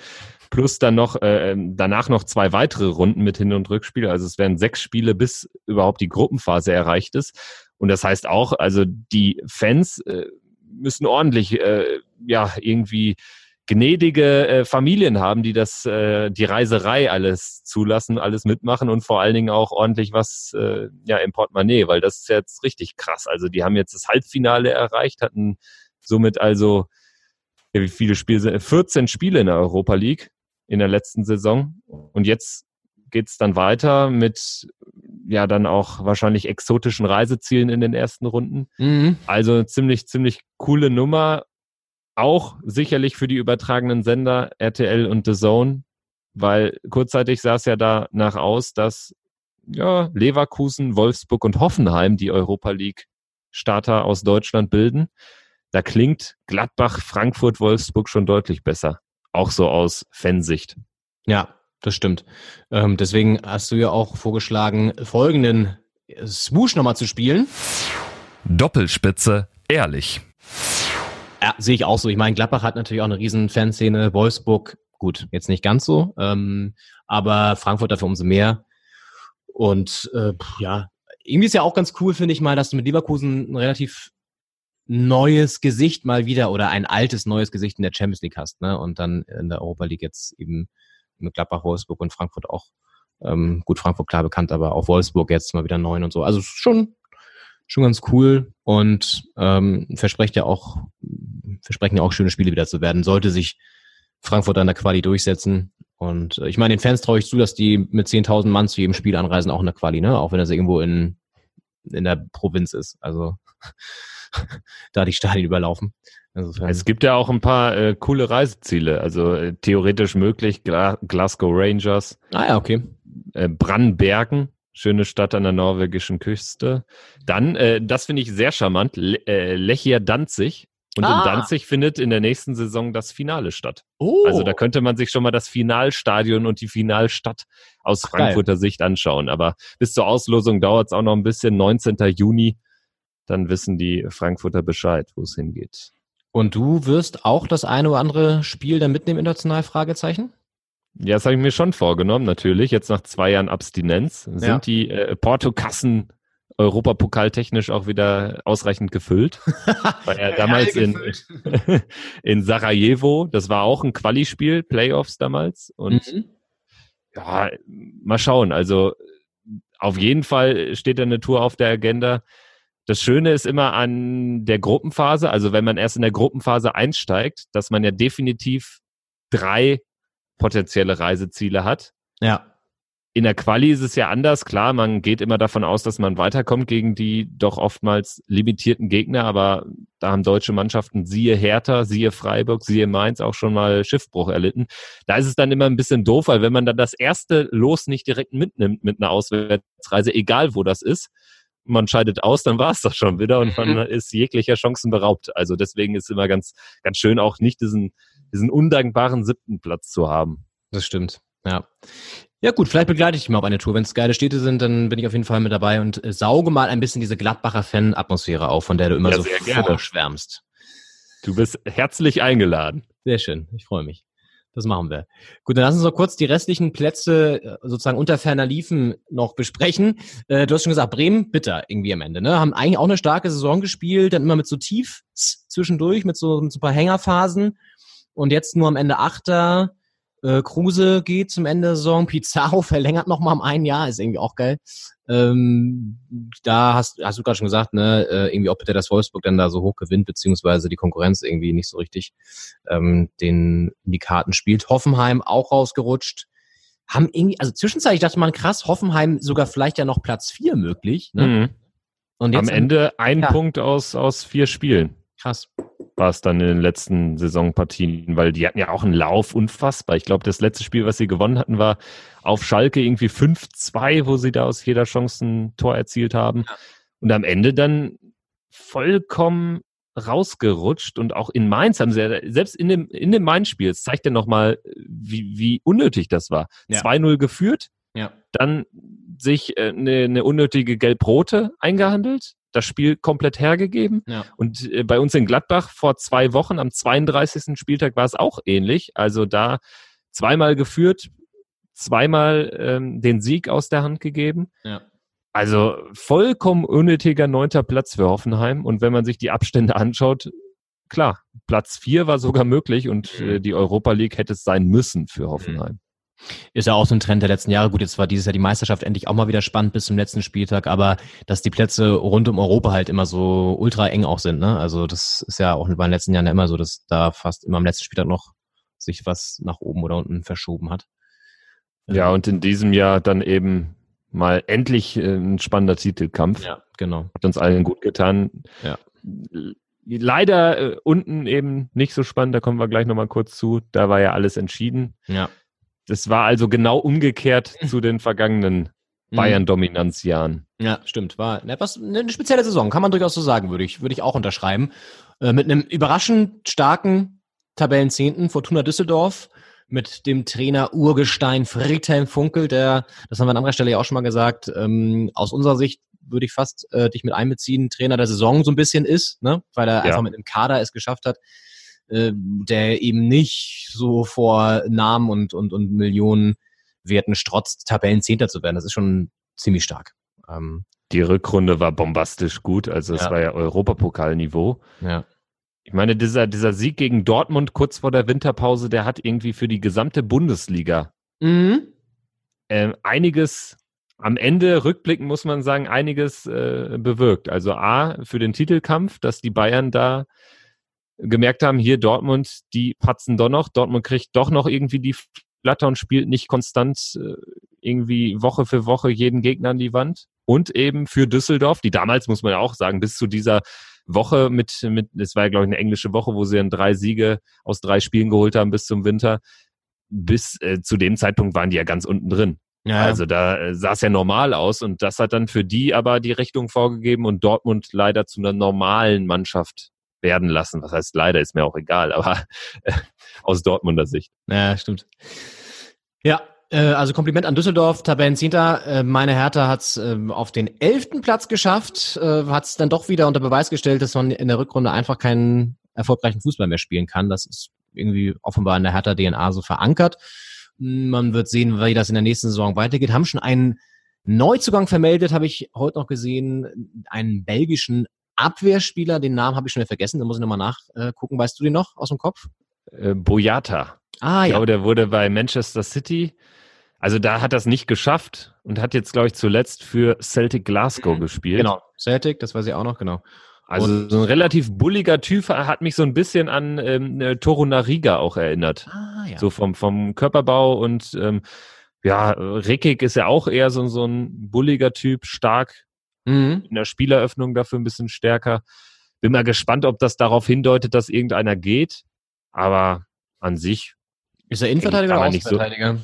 Plus dann noch, äh, danach noch zwei weitere Runden mit Hin- und Rückspiel. Also es werden sechs Spiele, bis überhaupt die Gruppenphase erreicht ist. Und das heißt auch, also die Fans äh, müssen ordentlich, äh, ja, irgendwie gnädige äh, Familien haben, die das, äh, die Reiserei alles zulassen, alles mitmachen und vor allen Dingen auch ordentlich was äh, ja im Portemonnaie, weil das ist jetzt richtig krass. Also die haben jetzt das Halbfinale erreicht, hatten somit also ja, wie viele Spiele 14 Spiele in der Europa League in der letzten Saison und jetzt geht's dann weiter mit ja dann auch wahrscheinlich exotischen Reisezielen in den ersten Runden. Mhm. Also ziemlich ziemlich coole Nummer auch sicherlich für die übertragenen Sender RTL und The Zone, weil kurzzeitig sah es ja danach aus, dass ja, Leverkusen, Wolfsburg und Hoffenheim die Europa League Starter aus Deutschland bilden. Da klingt Gladbach, Frankfurt, Wolfsburg schon deutlich besser. Auch so aus Fansicht. Ja, das stimmt. Ähm, deswegen hast du ja auch vorgeschlagen, folgenden Swoosh nochmal zu spielen. Doppelspitze, ehrlich. Ja, sehe ich auch so. Ich meine, Gladbach hat natürlich auch eine riesen Fanszene. Wolfsburg, gut, jetzt nicht ganz so, ähm, aber Frankfurt dafür umso mehr. Und äh, ja, irgendwie ist ja auch ganz cool, finde ich mal, dass du mit Leverkusen einen relativ neues Gesicht mal wieder oder ein altes neues Gesicht in der Champions League hast, ne? Und dann in der Europa League jetzt eben mit Gladbach, Wolfsburg und Frankfurt auch. Ähm, gut, Frankfurt klar bekannt, aber auch Wolfsburg jetzt mal wieder neun und so. Also schon, schon ganz cool und ähm, verspricht ja auch, versprechen ja auch schöne Spiele wieder zu werden. Sollte sich Frankfurt an der Quali durchsetzen. Und äh, ich meine, den Fans traue ich zu, dass die mit 10.000 Mann zu jedem Spiel anreisen, auch in der Quali, ne? Auch wenn das irgendwo in, in der Provinz ist. Also da die Stadien überlaufen. Insofern. Es gibt ja auch ein paar äh, coole Reiseziele. Also äh, theoretisch möglich Gla Glasgow Rangers. Ah ja, okay. Äh, Brandbergen, schöne Stadt an der norwegischen Küste. Dann, äh, das finde ich sehr charmant, Le äh, Lechia Danzig. Und ah. in Danzig findet in der nächsten Saison das Finale statt. Oh. Also da könnte man sich schon mal das Finalstadion und die Finalstadt aus Ach, Frankfurter geil. Sicht anschauen. Aber bis zur Auslosung dauert es auch noch ein bisschen. 19. Juni dann wissen die Frankfurter Bescheid, wo es hingeht. Und du wirst auch das eine oder andere Spiel dann mitnehmen, international? Fragezeichen? Ja, das habe ich mir schon vorgenommen, natürlich. Jetzt nach zwei Jahren Abstinenz sind ja. die äh, Portokassen Europapokaltechnisch auch wieder ausreichend gefüllt. War ja damals in, in Sarajevo, das war auch ein Quali-Spiel, Playoffs damals. Und mhm. ja, mal schauen. Also auf jeden Fall steht da eine Tour auf der Agenda. Das Schöne ist immer an der Gruppenphase, also wenn man erst in der Gruppenphase einsteigt, dass man ja definitiv drei potenzielle Reiseziele hat. Ja. In der Quali ist es ja anders. Klar, man geht immer davon aus, dass man weiterkommt gegen die doch oftmals limitierten Gegner, aber da haben deutsche Mannschaften, siehe Hertha, siehe Freiburg, siehe Mainz auch schon mal Schiffbruch erlitten. Da ist es dann immer ein bisschen doof, weil wenn man dann das erste Los nicht direkt mitnimmt mit einer Auswärtsreise, egal wo das ist, man scheidet aus, dann war es doch schon wieder und man mhm. ist jeglicher Chancen beraubt. Also deswegen ist immer ganz, ganz schön auch nicht diesen, diesen undankbaren siebten Platz zu haben. Das stimmt. Ja. Ja gut, vielleicht begleite ich dich mal auf eine Tour. Wenn es geile Städte sind, dann bin ich auf jeden Fall mit dabei und äh, sauge mal ein bisschen diese Gladbacher Fan-Atmosphäre auf, von der du immer ja, so vorschwärmst. Du bist herzlich eingeladen. Sehr schön, ich freue mich. Das machen wir. Gut, dann lass uns noch kurz die restlichen Plätze äh, sozusagen unter ferner Liefen noch besprechen. Äh, du hast schon gesagt, Bremen bitter irgendwie am Ende. Ne? Haben eigentlich auch eine starke Saison gespielt, dann immer mit so Tiefs zwischendurch, mit so, mit so ein paar Hängerphasen. Und jetzt nur am Ende Achter. Äh, Kruse geht zum Ende der Saison. Pizarro verlängert noch mal um ein Jahr, ist irgendwie auch geil. Ähm, da hast, hast du gerade schon gesagt, ne, äh, irgendwie ob bitte das Wolfsburg dann da so hoch gewinnt, beziehungsweise die Konkurrenz irgendwie nicht so richtig ähm, den die Karten spielt. Hoffenheim auch rausgerutscht. Haben irgendwie, also zwischenzeitlich dachte man, krass, Hoffenheim sogar vielleicht ja noch Platz vier möglich. Ne? Mhm. Und jetzt Am Ende ein ja. Punkt aus, aus vier Spielen. Krass war es dann in den letzten Saisonpartien, weil die hatten ja auch einen Lauf unfassbar. Ich glaube, das letzte Spiel, was sie gewonnen hatten, war auf Schalke irgendwie 5-2, wo sie da aus jeder Chance ein Tor erzielt haben. Und am Ende dann vollkommen rausgerutscht und auch in Mainz haben sie ja, selbst in dem, in dem Mainz-Spiel, das zeigt ja nochmal, wie, wie unnötig das war. Ja. 2-0 geführt, ja. dann sich äh, eine, eine unnötige Gelb-Rote eingehandelt, das Spiel komplett hergegeben. Ja. Und äh, bei uns in Gladbach vor zwei Wochen, am 32. Spieltag, war es auch ähnlich. Also da zweimal geführt, zweimal ähm, den Sieg aus der Hand gegeben. Ja. Also vollkommen unnötiger neunter Platz für Hoffenheim. Und wenn man sich die Abstände anschaut, klar, Platz vier war sogar möglich und mhm. äh, die Europa League hätte es sein müssen für Hoffenheim. Ist ja auch so ein Trend der letzten Jahre. Gut, jetzt war dieses Jahr die Meisterschaft endlich auch mal wieder spannend bis zum letzten Spieltag, aber dass die Plätze rund um Europa halt immer so ultra eng auch sind. Ne? Also das ist ja auch in den letzten Jahren ja immer so, dass da fast immer am letzten Spieltag noch sich was nach oben oder unten verschoben hat. Ja, und in diesem Jahr dann eben mal endlich äh, ein spannender Titelkampf. Ja, genau. Hat uns allen gut getan. Ja. Leider äh, unten eben nicht so spannend, da kommen wir gleich nochmal kurz zu. Da war ja alles entschieden. Ja. Das war also genau umgekehrt zu den vergangenen mhm. Bayern-Dominanzjahren. Ja, stimmt. War etwas, eine spezielle Saison, kann man durchaus so sagen, würde ich, würde ich auch unterschreiben. Äh, mit einem überraschend starken Tabellenzehnten Fortuna Düsseldorf, mit dem Trainer Urgestein Friedhelm Funkel, der, das haben wir an anderer Stelle ja auch schon mal gesagt, ähm, aus unserer Sicht würde ich fast äh, dich mit einbeziehen, Trainer der Saison so ein bisschen ist, ne? weil er ja. einfach mit einem Kader es geschafft hat, äh, der eben nicht so vor Namen und, und, und Millionen Werten strotzt, Tabellenzehnter zu werden. Das ist schon ziemlich stark. Ähm, die Rückrunde war bombastisch gut. Also es Ja. war ja Europapokalniveau. Ja. Ich meine, dieser, dieser Sieg gegen Dortmund kurz vor der Winterpause, der hat irgendwie für die gesamte Bundesliga Mhm. ähm, einiges am Ende rückblickend muss man sagen, einiges äh, bewirkt. Also A, für den Titelkampf, dass die Bayern da gemerkt haben, hier Dortmund, die patzen doch noch, Dortmund kriegt doch noch irgendwie die Flatter und spielt nicht konstant äh, irgendwie Woche für Woche jeden Gegner an die Wand. Und eben für Düsseldorf, die damals, muss man ja auch sagen, bis zu dieser Woche mit, mit, es war ja, glaube ich, eine englische Woche, wo sie dann drei Siege aus drei Spielen geholt haben bis zum Winter. Bis äh, zu dem Zeitpunkt waren die ja ganz unten drin. Ja, Also da äh, sah es ja normal aus und das hat dann für die aber die Richtung vorgegeben und Dortmund leider zu einer normalen Mannschaft werden lassen. Was heißt leider, ist mir auch egal, aber äh, aus Dortmunder Sicht. Ja, stimmt. Ja, äh, also Kompliment an Düsseldorf, Tabellenzehnter. Äh, meine Hertha hat es äh, auf den elften Platz geschafft, hat es dann doch wieder unter Beweis gestellt, dass man in der Rückrunde einfach keinen erfolgreichen Fußball mehr spielen kann. Das ist irgendwie offenbar in der Hertha-DNA so verankert. Man wird sehen, wie das in der nächsten Saison weitergeht. Haben schon einen Neuzugang vermeldet, habe ich heute noch gesehen, einen belgischen Abwehrspieler. Den Namen habe ich schon wieder vergessen, da muss ich nochmal nachgucken. Weißt du den noch aus dem Kopf? Äh, Boyata. Ah Ich ja. glaube, der wurde bei Manchester City. Also da hat er es nicht geschafft und hat jetzt, glaube ich, zuletzt für Celtic Glasgow gespielt. Genau, Celtic, das weiß ich auch noch, genau. Also so ein relativ bulliger Typ hat mich so ein bisschen an ähm, äh, Toru Nariga auch erinnert. Ah, ja. So vom, vom Körperbau und ähm, ja, Rickig ist ja auch eher so, so ein bulliger Typ, stark Mhm. in der Spieleröffnung dafür ein bisschen stärker. Bin mal gespannt, ob das darauf hindeutet, dass irgendeiner geht. Aber an sich, Ist er Innenverteidiger oder nicht so- Außenverteidiger?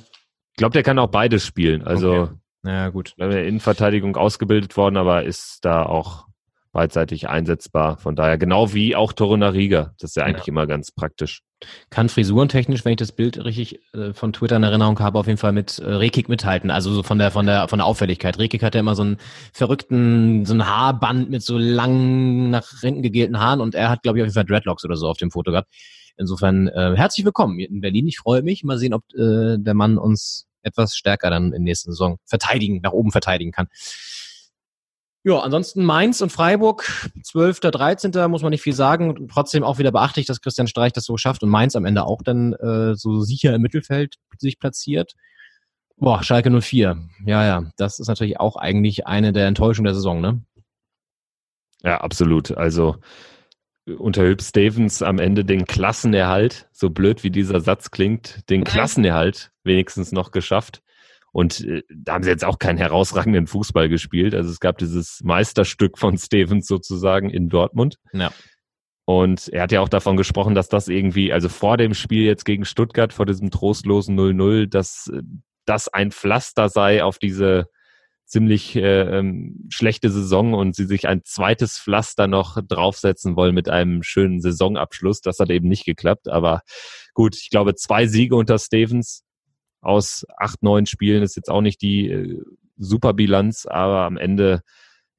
ich glaube, der kann auch beides spielen. Also Okay. Ja, gut. in der Innenverteidigung ausgebildet worden, aber ist da auch beidseitig einsetzbar. Von daher, genau wie auch Torunariga. Das ist ja eigentlich immer ganz praktisch. Kann frisurentechnisch, wenn ich das Bild richtig äh, von Twitter in Erinnerung habe, auf jeden Fall mit äh, Rekik mithalten. Also so von der von der von der Auffälligkeit. Rekik hat ja immer so einen verrückten, so ein Haarband mit so langen, nach hinten gegelten Haaren und er hat, glaube ich, auf jeden Fall Dreadlocks oder so auf dem Foto gehabt. Insofern äh, herzlich willkommen in Berlin. Ich freue mich. Mal sehen, ob äh, der Mann uns etwas stärker dann in der nächsten Saison verteidigen, nach oben verteidigen kann. Ja, ansonsten Mainz und Freiburg, 12., 13. muss man nicht viel sagen. Trotzdem auch wieder beachtlich, dass Christian Streich das so schafft und Mainz am Ende auch dann äh, so sicher im Mittelfeld sich platziert. Boah, Schalke 04. Ja, ja, das ist natürlich auch eigentlich eine der Enttäuschungen der Saison, ne? Ja, absolut. Also unter Hüb Stevens am Ende den Klassenerhalt, so blöd wie dieser Satz klingt, den Klassenerhalt wenigstens noch geschafft. Und äh, da haben sie jetzt auch keinen herausragenden Fußball gespielt. Also es gab dieses Meisterstück von Stevens sozusagen in Dortmund. Ja. Und er hat ja auch davon gesprochen, dass das irgendwie, also vor dem Spiel jetzt gegen Stuttgart, vor diesem trostlosen 0-0, dass äh, das ein Pflaster sei auf diese ziemlich äh, ähm, schlechte Saison und sie sich ein zweites Pflaster noch draufsetzen wollen mit einem schönen Saisonabschluss. Das hat eben nicht geklappt. Aber gut, ich glaube, zwei Siege unter Stevens aus acht, neun Spielen ist jetzt auch nicht die äh, Superbilanz, aber am Ende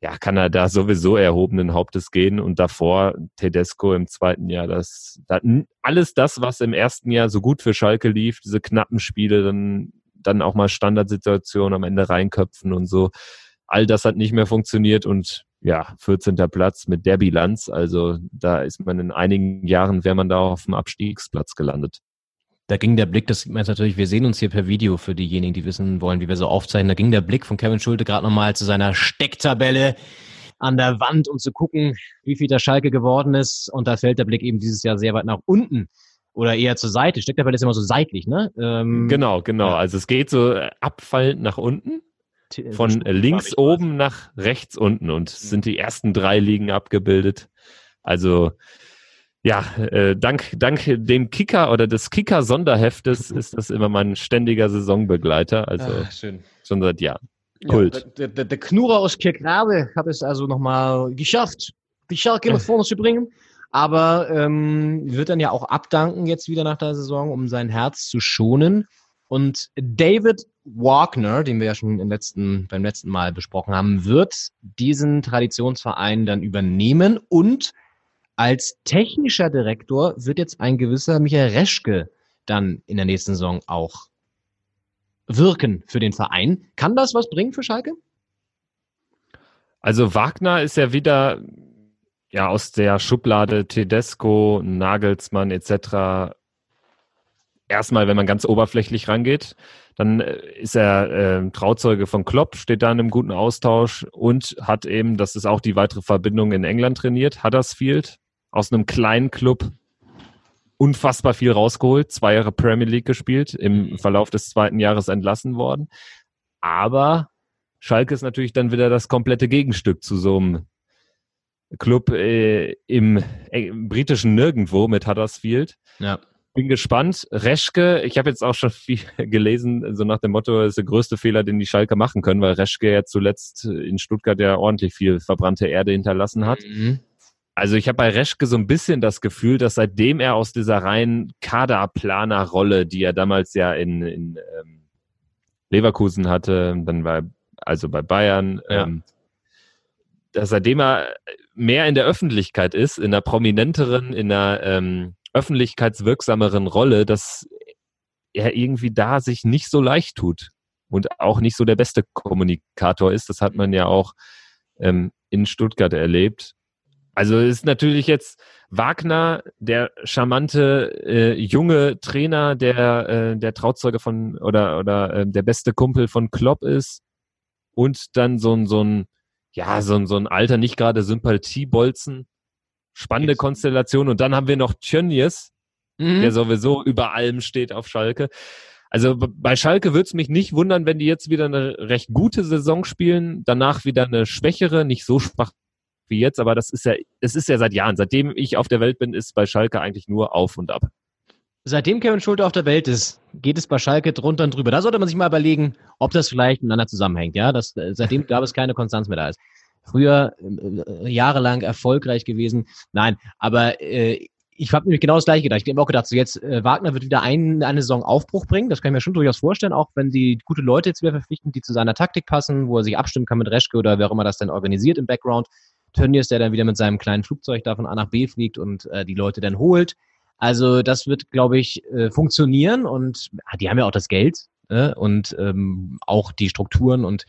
ja, kann er da sowieso erhobenen Hauptes gehen und davor Tedesco im zweiten Jahr, das, das alles das, was im ersten Jahr so gut für Schalke lief, diese knappen Spiele, dann, dann auch mal Standardsituationen am Ende reinköpfen und so, all das hat nicht mehr funktioniert und ja, 14. Platz mit der Bilanz, also da ist man in einigen Jahren, wäre man da auf dem Abstiegsplatz gelandet. Da ging der Blick, das sieht man jetzt natürlich, wir sehen uns hier per Video für diejenigen, die wissen wollen, wie wir so aufzeichnen. Da ging der Blick von Kevin Schulte gerade nochmal zu seiner Stecktabelle an der Wand, um zu gucken, wie viel der Schalke geworden ist. Und da fällt der Blick eben dieses Jahr sehr weit nach unten oder eher zur Seite. Stecktabelle ist immer so seitlich, ne? Ähm, Genau, genau. Ja. Also es geht so äh, abfallend nach unten, t- von äh, links oben nach rechts unten und es sind die ersten drei Ligen abgebildet. Also ja, äh, dank, dank dem Kicker oder des Kicker-Sonderheftes ist das immer mein ständiger Saisonbegleiter, also Ah, schön. schon seit Jahren. Kult. Ja, der, der, der Knurrer aus Kirkrade hat es also nochmal geschafft, die Schalke nach vorne zu bringen. Aber ähm, wird dann ja auch abdanken jetzt wieder nach der Saison, um sein Herz zu schonen. Und David Wagner, den wir ja schon im letzten, beim letzten Mal besprochen haben, wird diesen Traditionsverein dann übernehmen. Und als technischer Direktor wird jetzt ein gewisser Michael Reschke dann in der nächsten Saison auch wirken für den Verein. Kann das was bringen für Schalke? Also Wagner ist ja wieder ja aus der Schublade Tedesco, Nagelsmann etc. Erstmal, wenn man ganz oberflächlich rangeht, dann äh, ist er äh, Trauzeuge von Klopp, steht da in einem guten Austausch und hat eben, das ist auch die weitere Verbindung in England trainiert, Huddersfield, aus einem kleinen Club unfassbar viel rausgeholt, zwei Jahre Premier League gespielt, im Verlauf des zweiten Jahres entlassen worden. Aber Schalke ist natürlich dann wieder das komplette Gegenstück zu so einem Club äh, im, äh, im, britischen Nirgendwo mit Huddersfield. Ja. Bin gespannt. Reschke, ich habe jetzt auch schon viel gelesen, so nach dem Motto, das ist der größte Fehler, den die Schalke machen können, weil Reschke ja zuletzt in Stuttgart ja ordentlich viel verbrannte Erde hinterlassen hat. Mhm. Also ich habe bei Reschke so ein bisschen das Gefühl, dass seitdem er aus dieser reinen Kaderplaner-Rolle, die er damals ja in, in ähm, Leverkusen hatte, dann bei also bei Bayern, ja. ähm, dass seitdem er mehr in der Öffentlichkeit ist, in einer prominenteren, in einer ähm, öffentlichkeitswirksameren Rolle, dass er irgendwie da sich nicht so leicht tut und auch nicht so der beste Kommunikator ist. Das hat man ja auch ähm, in Stuttgart erlebt. Also ist natürlich jetzt Wagner, der charmante äh, junge Trainer, der äh, der Trauzeuge von oder oder äh, der beste Kumpel von Klopp ist und dann so ein so ein ja so ein so ein alter nicht gerade Sympathiebolzen, spannende Jetzt. Konstellation und dann haben wir noch Tjönjes, mhm. der sowieso über allem steht auf Schalke. Also bei Schalke würde es mich nicht wundern, wenn die jetzt wieder eine recht gute Saison spielen, danach wieder eine schwächere, nicht so schwach wie jetzt, aber das ist ja, es ist ja seit Jahren. Seitdem ich auf der Welt bin, ist bei Schalke eigentlich nur auf und ab. Seitdem Kevin Schulte auf der Welt ist, geht es bei Schalke drunter und drüber. Da sollte man sich mal überlegen, ob das vielleicht miteinander zusammenhängt. Ja, das, äh, seitdem gab es keine Konstanz mehr da ist. Früher äh, jahrelang erfolgreich gewesen. Nein, aber äh, ich habe nämlich genau das gleiche gedacht. Ich habe auch gedacht, so jetzt äh, Wagner wird wieder ein, eine Saison Aufbruch bringen. Das kann ich mir schon durchaus vorstellen, auch wenn sie gute Leute jetzt wieder verpflichten, die zu seiner Taktik passen, wo er sich abstimmen kann mit Reschke oder wer auch immer das dann organisiert im Background. Tönnies, der dann wieder mit seinem kleinen Flugzeug da von A nach B fliegt und äh, die Leute dann holt. Also das wird, glaube ich, äh, funktionieren und ah, die haben ja auch das Geld äh, und ähm, auch die Strukturen und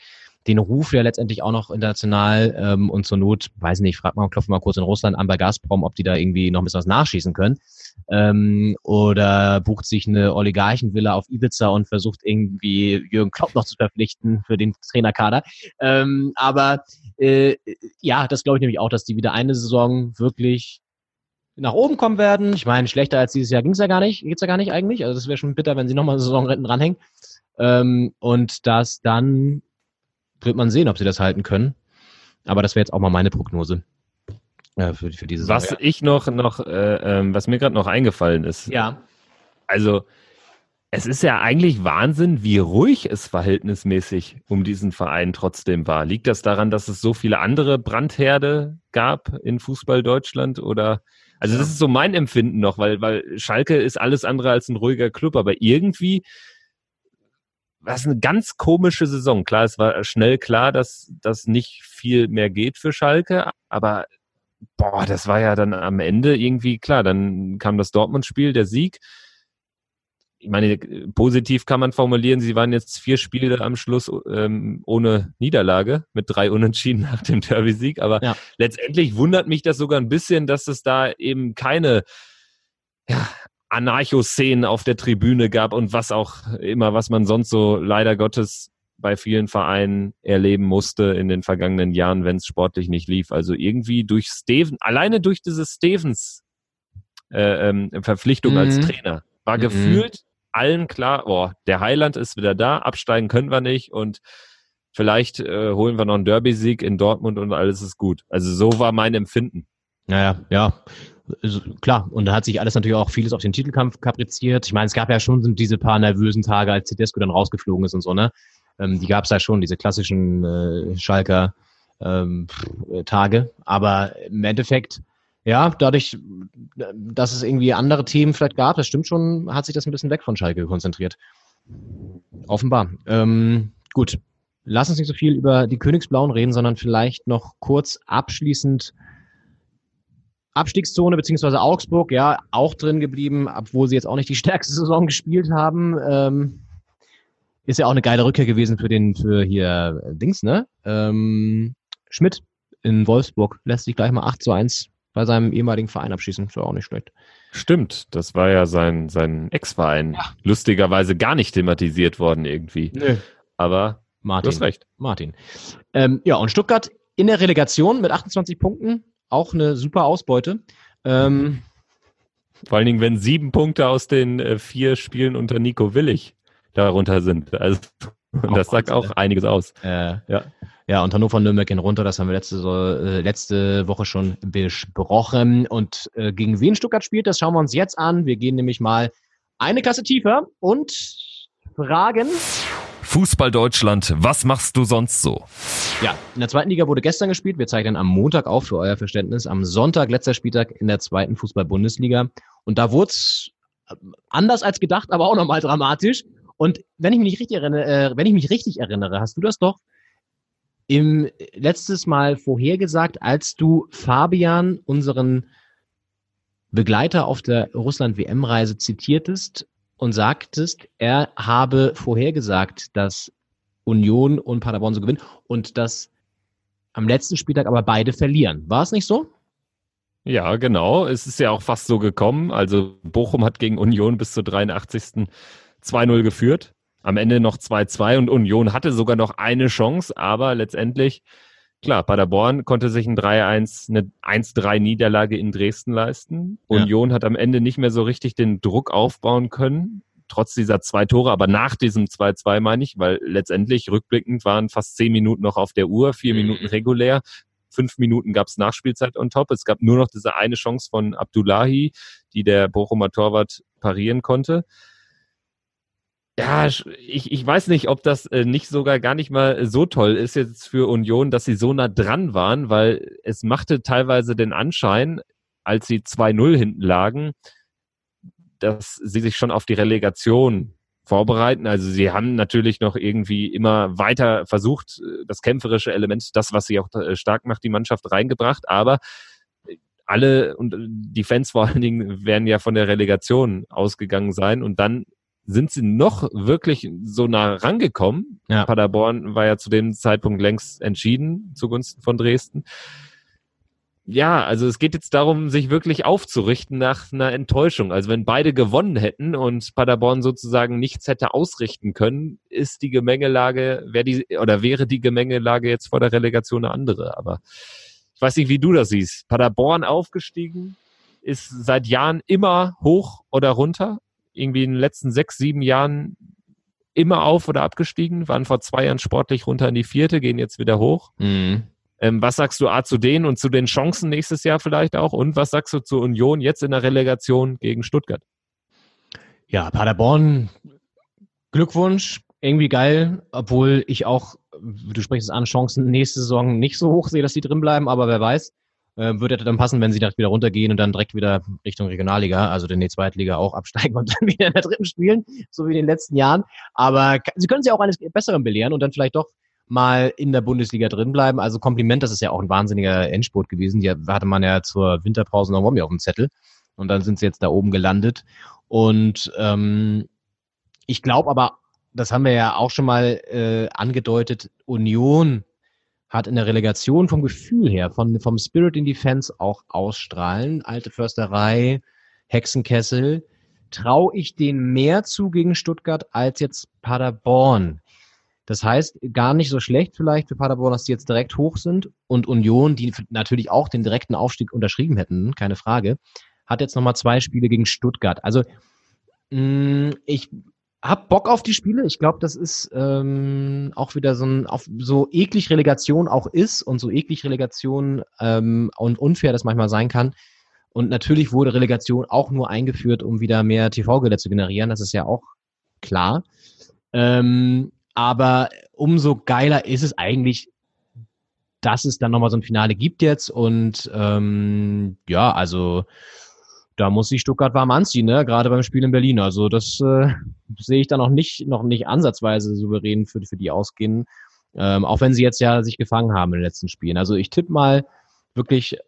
den Ruf ja letztendlich auch noch international ähm, und zur Not, weiß nicht, frag mal, klopf mal kurz in Russland an bei Gazprom, ob die da irgendwie noch ein bisschen was nachschießen können. Ähm, oder bucht sich eine Oligarchenvilla auf Ibiza und versucht irgendwie Jürgen Klopp noch zu verpflichten für den Trainerkader. Ähm, aber äh, ja, das glaube ich nämlich auch, dass die wieder eine Saison wirklich nach oben kommen werden. Ich meine, schlechter als dieses Jahr ging es ja gar nicht, geht's ja gar nicht eigentlich. Also das wäre schon bitter, wenn sie nochmal eine Saison dranhängen. Ähm, und das dann wird man sehen, ob sie das halten können. Aber das wäre jetzt auch mal meine Prognose äh, für, für diese. Was ja. ich noch, noch äh, äh, was mir gerade noch eingefallen ist. Ja. Also es ist ja eigentlich Wahnsinn, wie ruhig es verhältnismäßig um diesen Verein trotzdem war. Liegt das daran, dass es so viele andere Brandherde gab in Fußball Deutschland oder also das ist so mein Empfinden noch, weil, weil Schalke ist alles andere als ein ruhiger Club, aber irgendwie war es eine ganz komische Saison. Klar, es war schnell klar, dass das nicht viel mehr geht für Schalke, aber boah, das war ja dann am Ende irgendwie klar. Dann kam das Dortmund-Spiel, der Sieg ich meine, positiv kann man formulieren, sie waren jetzt vier Spiele am Schluss ähm, ohne Niederlage mit drei Unentschieden nach dem Derby-Sieg. Aber ja. letztendlich wundert mich das sogar ein bisschen, dass es da eben keine ja, Anarcho-Szenen auf der Tribüne gab und was auch immer, was man sonst so leider Gottes bei vielen Vereinen erleben musste in den vergangenen Jahren, wenn es sportlich nicht lief. Also irgendwie durch Steven, alleine durch diese Stevens äh, ähm, Verpflichtung mhm. als Trainer war mhm. gefühlt allen klar, oh, der Heiland ist wieder da, absteigen können wir nicht und vielleicht äh, holen wir noch einen Derby-Sieg in Dortmund und alles ist gut. Also so war mein Empfinden. Naja, ja, klar. Und da hat sich alles natürlich auch vieles auf den Titelkampf kapriziert. Ich meine, es gab ja schon diese paar nervösen Tage, als Tedesco dann rausgeflogen ist und so, ne? Ähm, die gab es ja schon, diese klassischen äh, Schalker ähm, Tage. Aber im Endeffekt ja, dadurch, dass es irgendwie andere Themen vielleicht gab, das stimmt schon, hat sich das ein bisschen weg von Schalke konzentriert. Offenbar. Ähm, gut, lass uns nicht so viel über die Königsblauen reden, sondern vielleicht noch kurz abschließend Abstiegszone beziehungsweise Augsburg, ja, auch drin geblieben, obwohl sie jetzt auch nicht die stärkste Saison gespielt haben. Ähm, ist ja auch eine geile Rückkehr gewesen für den, für hier Dings, ne? Ähm, Schmidt in Wolfsburg lässt sich gleich mal 8 zu 1 bei seinem ehemaligen Verein abschießen. Ist ja auch nicht schlecht. Stimmt, das war ja sein, sein Ex-Verein. Ja. Lustigerweise gar nicht thematisiert worden irgendwie. Nö. Aber Martin. du hast recht. Martin. Ähm, ja, und Stuttgart in der Relegation mit 28 Punkten. Auch eine super Ausbeute. Ähm, Vor allen Dingen, wenn sieben Punkte aus den äh, vier Spielen unter Nico Willig darunter sind. Also das sagt auch einiges aus. Äh, ja. Ja, und Hannover Nürnberg gehen runter, das haben wir letzte, äh, letzte Woche schon besprochen. Und äh, gegen wen Stuttgart spielt, das schauen wir uns jetzt an. Wir gehen nämlich mal eine Klasse tiefer und fragen. Fußball Deutschland, was machst du sonst so? Ja, in der zweiten Liga wurde gestern gespielt. Wir zeichnen am Montag auf für euer Verständnis. Am Sonntag, letzter Spieltag in der zweiten Fußball-Bundesliga. Und da wurde es äh, anders als gedacht, aber auch nochmal dramatisch. Und wenn ich mich richtig erinnere, äh, wenn ich mich richtig erinnere, hast du das doch im letztes Mal vorhergesagt, als du Fabian, unseren Begleiter auf der Russland-WM-Reise zitiertest und sagtest, er habe vorhergesagt, dass Union und Paderborn so gewinnen und dass am letzten Spieltag aber beide verlieren. War es nicht so? Ja, genau. Es ist ja auch fast so gekommen. Also Bochum hat gegen Union bis zur 83. 2-0 geführt am Ende noch 2-2 und Union hatte sogar noch eine Chance, aber letztendlich, klar, Paderborn konnte sich ein 3-1, eine 1-3 Niederlage in Dresden leisten. Ja. Union hat am Ende nicht mehr so richtig den Druck aufbauen können, trotz dieser zwei Tore, aber nach diesem 2-2 meine ich, weil letztendlich rückblickend waren fast zehn Minuten noch auf der Uhr, vier mhm. Minuten regulär. Fünf Minuten gab es Nachspielzeit on top. Es gab nur noch diese eine Chance von Abdullahi, die der Bochumer Torwart parieren konnte. Ja, ich, ich weiß nicht, ob das äh, nicht sogar gar nicht mal so toll ist jetzt für Union, dass sie so nah dran waren, weil es machte teilweise den Anschein, als sie 2-0 hinten lagen, dass sie sich schon auf die Relegation vorbereiten. Also sie haben natürlich noch irgendwie immer weiter versucht, das kämpferische Element, das, was sie auch äh, stark macht, die Mannschaft reingebracht, aber alle und die Fans vor allen Dingen werden ja von der Relegation ausgegangen sein und dann sind sie noch wirklich so nah rangekommen. Ja. Paderborn war ja zu dem Zeitpunkt längst entschieden zugunsten von Dresden. Ja, also es geht jetzt darum, sich wirklich aufzurichten nach einer Enttäuschung. Also wenn beide gewonnen hätten und Paderborn sozusagen nichts hätte ausrichten können, ist die Gemengelage, wäre die oder wäre die Gemengelage jetzt vor der Relegation eine andere. Aber ich weiß nicht, wie du das siehst. Paderborn aufgestiegen, ist seit Jahren immer hoch oder runter irgendwie in den letzten sechs, sieben Jahren immer auf oder abgestiegen, waren vor zwei Jahren sportlich runter in die vierte, gehen jetzt wieder hoch. Mhm. Ähm, was sagst du A zu denen und zu den Chancen nächstes Jahr vielleicht auch? Und was sagst du zur Union jetzt in der Relegation gegen Stuttgart? Ja, Paderborn, Glückwunsch, irgendwie geil, obwohl ich auch, du sprichst es an, Chancen nächste Saison nicht so hoch sehe, dass die drin bleiben, aber wer weiß. Äh, würde dann passen, wenn sie direkt wieder runtergehen und dann direkt wieder Richtung Regionalliga, also in die Zweitliga auch absteigen und dann wieder in der dritten spielen, so wie in den letzten Jahren. Aber sie können sich auch eines Besseren belehren und dann vielleicht doch mal in der Bundesliga drin bleiben. Also Kompliment, das ist ja auch ein wahnsinniger Endspurt gewesen. Die hatte man ja zur Winterpause noch mal auf dem Zettel und dann sind sie jetzt da oben gelandet. Und ähm, ich glaube aber, das haben wir ja auch schon mal äh, angedeutet, Union hat in der Relegation vom Gefühl her, von, vom Spirit in Defense auch ausstrahlen. Alte Försterei, Hexenkessel. Traue ich denen mehr zu gegen Stuttgart als jetzt Paderborn? Das heißt, gar nicht so schlecht vielleicht für Paderborn, dass die jetzt direkt hoch sind und Union, die natürlich auch den direkten Aufstieg unterschrieben hätten, keine Frage, hat jetzt nochmal zwei Spiele gegen Stuttgart. Also mm, ich hab Bock auf die Spiele. Ich glaube, das ist ähm, auch wieder so ein, auf, so eklig Relegation auch ist und so eklig Relegation ähm, und unfair das manchmal sein kann. Und natürlich wurde Relegation auch nur eingeführt, um wieder mehr TV-Gelder zu generieren. Das ist ja auch klar. Ähm, aber umso geiler ist es eigentlich, dass es dann nochmal so ein Finale gibt jetzt. Und ähm, ja, also da muss sich Stuttgart warm anziehen, ne? gerade beim Spiel in Berlin. Also das äh, sehe ich da noch nicht, noch nicht ansatzweise souverän für, für die ausgehen, ähm, auch wenn sie jetzt ja sich gefangen haben in den letzten Spielen. Also ich tippe mal wirklich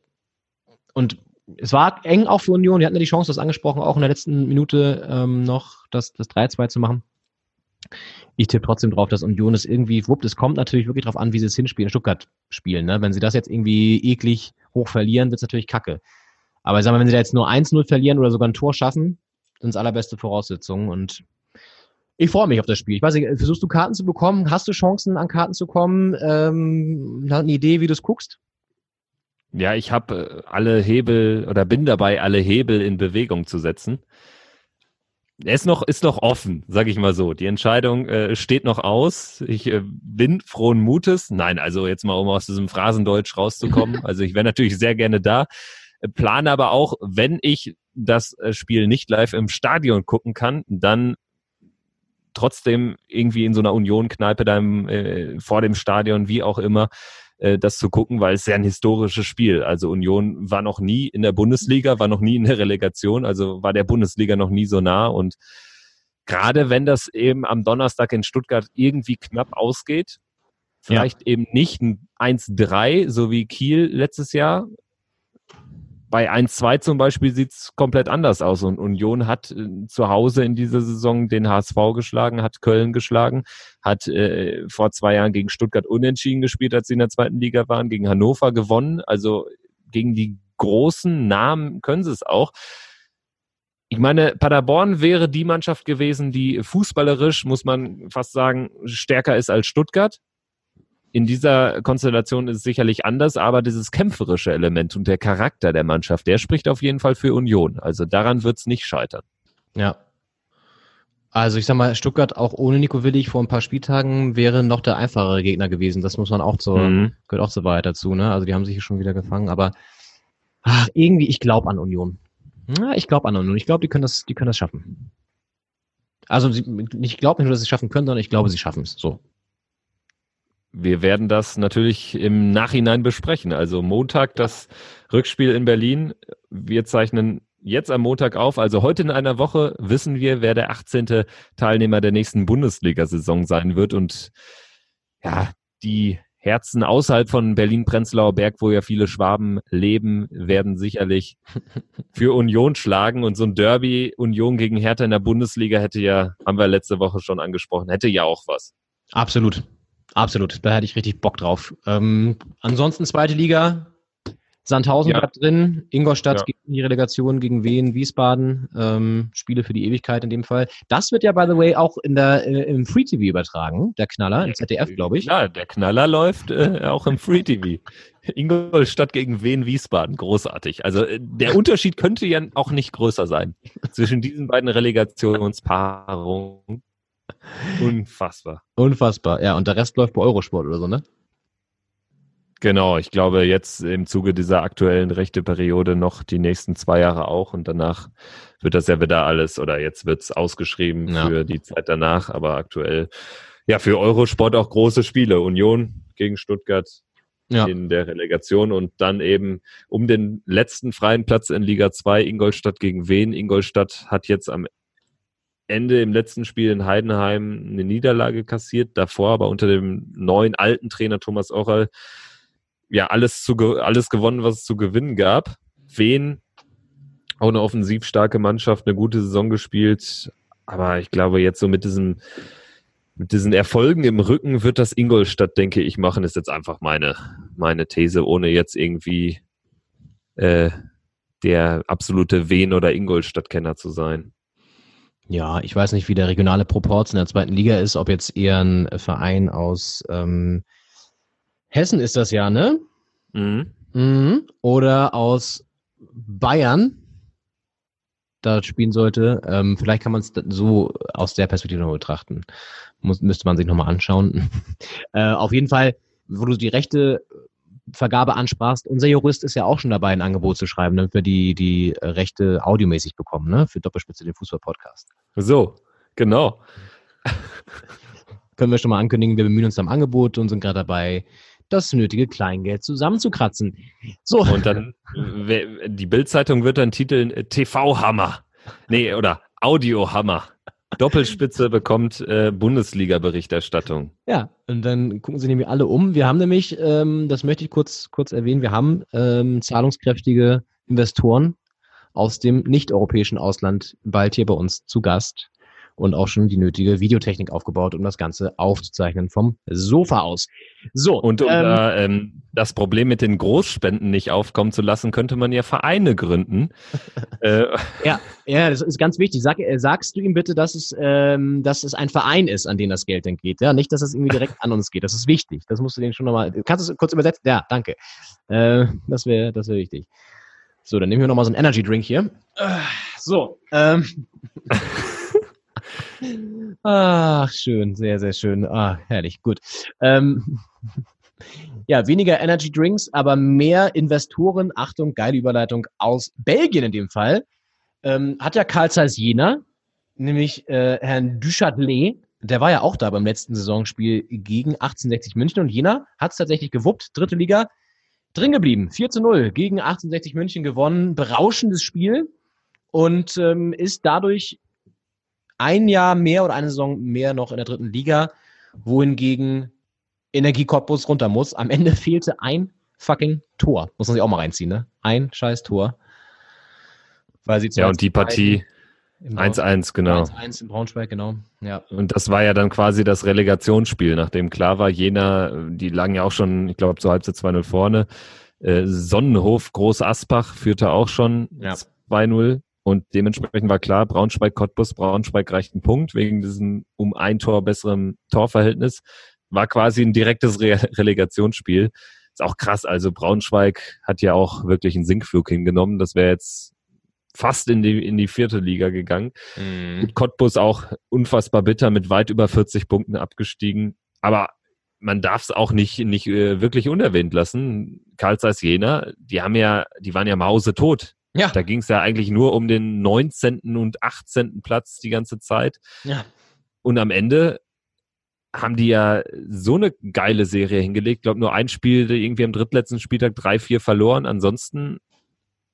und es war eng auch für Union. Die hatten ja die Chance, das angesprochen, auch in der letzten Minute ähm, noch das, das 3-2 zu machen. ich tippe trotzdem drauf, dass Union es irgendwie wuppt. Es kommt natürlich wirklich darauf an, wie sie es hinspielen, in Stuttgart spielen. Ne? Wenn sie das jetzt irgendwie eklig hoch verlieren, wird es natürlich kacke. Aber ich sag mal, wenn sie da jetzt nur 1-0 verlieren oder sogar ein Tor schaffen, sind es allerbeste Voraussetzungen. Und ich freue mich auf das Spiel. Ich weiß nicht, versuchst du Karten zu bekommen? Hast du Chancen, an Karten zu kommen? Ähm, eine Idee, wie du es guckst? Ja, ich habe äh, alle Hebel oder bin dabei, alle Hebel in Bewegung zu setzen. Er ist noch, ist noch offen, sage ich mal so. Die Entscheidung äh, steht noch aus. Ich äh, bin frohen Mutes. Nein, also jetzt mal, um aus diesem Phrasendeutsch rauszukommen. Also ich wäre natürlich sehr gerne da. Plane aber auch, wenn ich das äh, Spiel nicht live im Stadion gucken kann, dann trotzdem irgendwie in so einer Union-Kneipe äh, vor dem Stadion, wie auch immer, äh, das zu gucken, weil es sehr ein historisches Spiel. Also Union war noch nie in der Bundesliga, war noch nie in der Relegation, also war der Bundesliga noch nie so nah und gerade wenn das eben am Donnerstag in Stuttgart irgendwie knapp ausgeht, vielleicht ja. eben nicht ein 1-3, so wie Kiel letztes Jahr, bei 1-2 zum Beispiel sieht es komplett anders aus. Und Union hat äh, zu Hause in dieser Saison den HSV geschlagen, hat Köln geschlagen, hat äh, vor zwei Jahren gegen Stuttgart unentschieden gespielt, als sie in der zweiten Liga waren, gegen Hannover gewonnen. Also gegen die großen Namen können sie es auch. Ich meine, Paderborn wäre die Mannschaft gewesen, die fußballerisch, muss man fast sagen, stärker ist als Stuttgart in dieser Konstellation ist es sicherlich anders, aber dieses kämpferische Element und der Charakter der Mannschaft, der spricht auf jeden Fall für Union. Also daran wird es nicht scheitern. Ja. Also ich sag mal, Stuttgart auch ohne Nico Willig vor ein paar Spieltagen wäre noch der einfachere Gegner gewesen. Das muss man auch so, mhm. gehört auch so weit dazu, ne? Also die haben sich schon wieder gefangen, aber ach, irgendwie, ich glaube an Union. Ja, ich glaube an Union. Ich glaube, die können das, die können das schaffen. Also ich glaube nicht nur, dass sie es schaffen können, sondern ich glaube, sie schaffen es. So wir werden das natürlich im Nachhinein besprechen. Also Montag das Rückspiel in Berlin. Wir zeichnen jetzt am Montag auf. Also heute in einer Woche wissen wir, wer der 18. Teilnehmer der nächsten Bundesliga-Saison sein wird. Und ja, die Herzen außerhalb von Berlin-Prenzlauer Berg, wo ja viele Schwaben leben, werden sicherlich für Union schlagen. Und so ein Derby Union gegen Hertha in der Bundesliga hätte ja, haben wir letzte Woche schon angesprochen, hätte ja auch was. Absolut. Absolut, da hätte ich richtig Bock drauf. Ähm, ansonsten zweite Liga, Sandhausen ja. bleibt drin, Ingolstadt ja. gegen die Relegation gegen Wien, Wiesbaden, ähm, Spiele für die Ewigkeit in dem Fall. Das wird ja, by the way, auch in der, äh, im Free TV übertragen, der Knaller, im ZDF, glaube ich. Ja, der Knaller läuft äh, auch im Free TV. Ingolstadt gegen Wien, Wiesbaden, großartig. Also äh, der Unterschied könnte ja auch nicht größer sein zwischen diesen beiden Relegationspaarungen. Unfassbar. Unfassbar, ja. Und der Rest läuft bei Eurosport oder so, ne? Genau, ich glaube jetzt im Zuge dieser aktuellen rechte Periode noch die nächsten zwei Jahre auch und danach wird das ja wieder alles oder jetzt wird es ausgeschrieben ja. für die Zeit danach, aber aktuell ja für Eurosport auch große Spiele. Union gegen Stuttgart ja. in der Relegation und dann eben um den letzten freien Platz in Liga 2 Ingolstadt gegen Wien. Ingolstadt hat jetzt am Ende im letzten Spiel in Heidenheim eine Niederlage kassiert, davor aber unter dem neuen alten Trainer Thomas Orral ja alles zu alles gewonnen, was es zu gewinnen gab. Wen auch eine offensiv starke Mannschaft, eine gute Saison gespielt, aber ich glaube jetzt so mit diesem mit diesen Erfolgen im Rücken wird das Ingolstadt, denke ich, machen, ist jetzt einfach meine, meine These, ohne jetzt irgendwie äh, der absolute Wen- oder Ingolstadt-Kenner zu sein. Ja, ich weiß nicht, wie der regionale Proporz in der zweiten Liga ist, ob jetzt eher ein Verein aus ähm, Hessen ist das ja, ne? Mhm. Mhm. Oder aus Bayern da spielen sollte. Ähm, vielleicht kann man es so aus der Perspektive noch betrachten. Muss, müsste man sich nochmal anschauen. äh, auf jeden Fall, wo du die Rechte Vergabe ansprachst, unser Jurist ist ja auch schon dabei, ein Angebot zu schreiben, damit wir die, die Rechte audiomäßig bekommen, ne? Für Doppelspitze den Fußball-Podcast. So, genau. Können wir schon mal ankündigen, wir bemühen uns am Angebot und sind gerade dabei, das nötige Kleingeld zusammenzukratzen. So. Und dann, die Bildzeitung wird dann titeln äh, TV-Hammer. Nee, oder Audio-Hammer. Doppelspitze bekommt äh, Bundesliga-Berichterstattung. Ja, und dann gucken sie nämlich alle um. Wir haben nämlich, ähm, das möchte ich kurz, kurz erwähnen, wir haben ähm, zahlungskräftige Investoren aus dem nicht-europäischen Ausland bald hier bei uns zu Gast. Und auch schon die nötige Videotechnik aufgebaut, um das Ganze aufzuzeichnen vom Sofa aus. So. Und um ähm, da, ähm, das Problem mit den Großspenden nicht aufkommen zu lassen, könnte man ja Vereine gründen. äh. Ja, ja, das ist ganz wichtig. Sag, äh, sagst du ihm bitte, dass es, ähm, dass es ein Verein ist, an den das Geld dann geht. Ja, nicht, dass es irgendwie direkt an uns geht. Das ist wichtig. Das musst du den schon nochmal. Kannst du es kurz übersetzen? Ja, danke. Äh, das wäre, das wäre wichtig. So, dann nehmen wir nochmal so einen Energy Drink hier. So. Ähm. Ach, schön, sehr, sehr schön. Ah, herrlich, gut. Ähm, ja, weniger Energy Drinks, aber mehr Investoren, Achtung, geile Überleitung, aus Belgien in dem Fall, ähm, hat ja Karl Zeiss Jena, nämlich äh, Herrn Duchatelet, der war ja auch da beim letzten Saisonspiel gegen 1860 München und Jena hat es tatsächlich gewuppt, dritte Liga, drin geblieben, 4 zu 0 gegen 1860 München gewonnen, berauschendes Spiel. Und ähm, ist dadurch ein Jahr mehr oder eine Saison mehr noch in der dritten Liga, wohingegen Energie Cottbus runter muss. Am Ende fehlte ein fucking Tor. Muss man sich auch mal reinziehen, ne? Ein scheiß Tor. Weil sie ja, und die Partie 1-1, genau. 1-1 in Braunschweig, genau. Ja. Und das war ja dann quasi das Relegationsspiel, nachdem klar war, Jena, die lagen ja auch schon, ich glaube, zur Halbzeit 2-0 vorne. Äh, Sonnenhof, Groß Asbach führte auch schon ja. 2-0. Und dementsprechend war klar, Braunschweig, Cottbus, Braunschweig reicht einen Punkt wegen diesem um ein Tor besserem Torverhältnis. War quasi ein direktes Re Relegationsspiel. Ist auch krass. Also Braunschweig hat ja auch wirklich einen Sinkflug hingenommen. Das wäre jetzt fast in die, in die vierte Liga gegangen. Mhm. Cottbus auch unfassbar bitter mit weit über 40 Punkten abgestiegen. Aber man darf es auch nicht, nicht äh, wirklich unerwähnt lassen. Karl Zeiss Jena, die haben ja, die waren ja mausetot ja. Da ging es ja eigentlich nur um den 19. und 18. Platz die ganze Zeit. Ja. Und am Ende haben die ja so eine geile Serie hingelegt. Ich glaube, nur ein Spiel, irgendwie am drittletzten Spieltag drei, vier verloren. Ansonsten,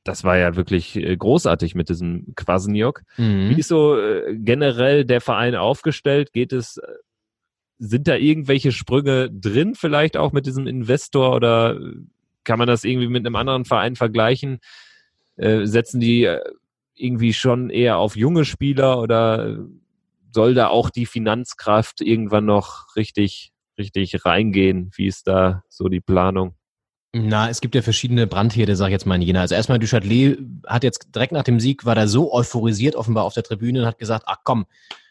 das war ja wirklich äh, großartig mit diesem Quasniok. Mhm. Wie ist so äh, generell der Verein aufgestellt? Geht es, äh, sind da irgendwelche Sprünge drin vielleicht auch mit diesem Investor oder kann man das irgendwie mit einem anderen Verein vergleichen? Äh, setzen die äh, irgendwie schon eher auf junge Spieler oder soll da auch die Finanzkraft irgendwann noch richtig, richtig reingehen? Wie ist da so die Planung? Na, es gibt ja verschiedene Brandherde, sag ich jetzt mal in Jena. Also erstmal Duchatelet hat jetzt direkt nach dem Sieg, war da so euphorisiert offenbar auf der Tribüne und hat gesagt, ach komm,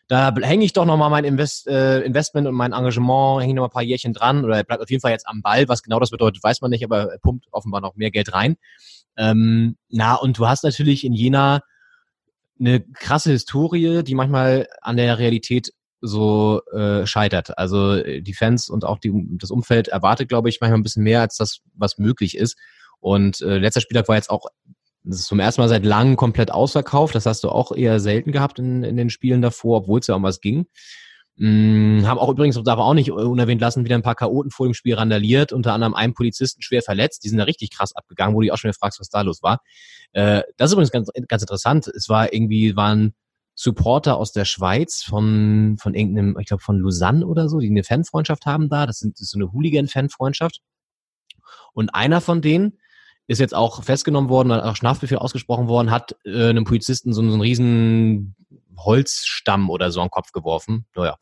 da hänge ich doch nochmal mein Invest, äh, Investment und mein Engagement, hänge nochmal ein paar Jährchen dran oder er bleibt auf jeden Fall jetzt am Ball. Was genau das bedeutet, weiß man nicht, aber er pumpt offenbar noch mehr Geld rein. Ähm, na, und du hast natürlich in Jena eine krasse Historie, die manchmal an der Realität so äh, scheitert. Also äh, die Fans und auch die, das Umfeld erwartet, glaube ich, manchmal ein bisschen mehr als das, was möglich ist. Und äh, letzter Spieltag war jetzt auch das ist zum ersten Mal seit langem komplett ausverkauft. Das hast du auch eher selten gehabt in, in den Spielen davor, obwohl es ja um was ging. Hm, haben auch übrigens, darf auch nicht unerwähnt lassen, wieder ein paar Chaoten vor dem Spiel randaliert, unter anderem einen Polizisten schwer verletzt. Die sind da richtig krass abgegangen, wo du auch schon wieder fragst, was da los war. Äh, das ist übrigens ganz, ganz interessant. Es war irgendwie, waren Supporter aus der Schweiz von, von irgendeinem, ich glaube von Lausanne oder so, die eine Fanfreundschaft haben da. Das, sind, das ist so eine Hooligan-Fanfreundschaft. Und einer von denen ist jetzt auch festgenommen worden, auch Schnafbefehl ausgesprochen worden, hat äh, einem Polizisten so, so einen riesen Holzstamm oder so an den Kopf geworfen. Naja,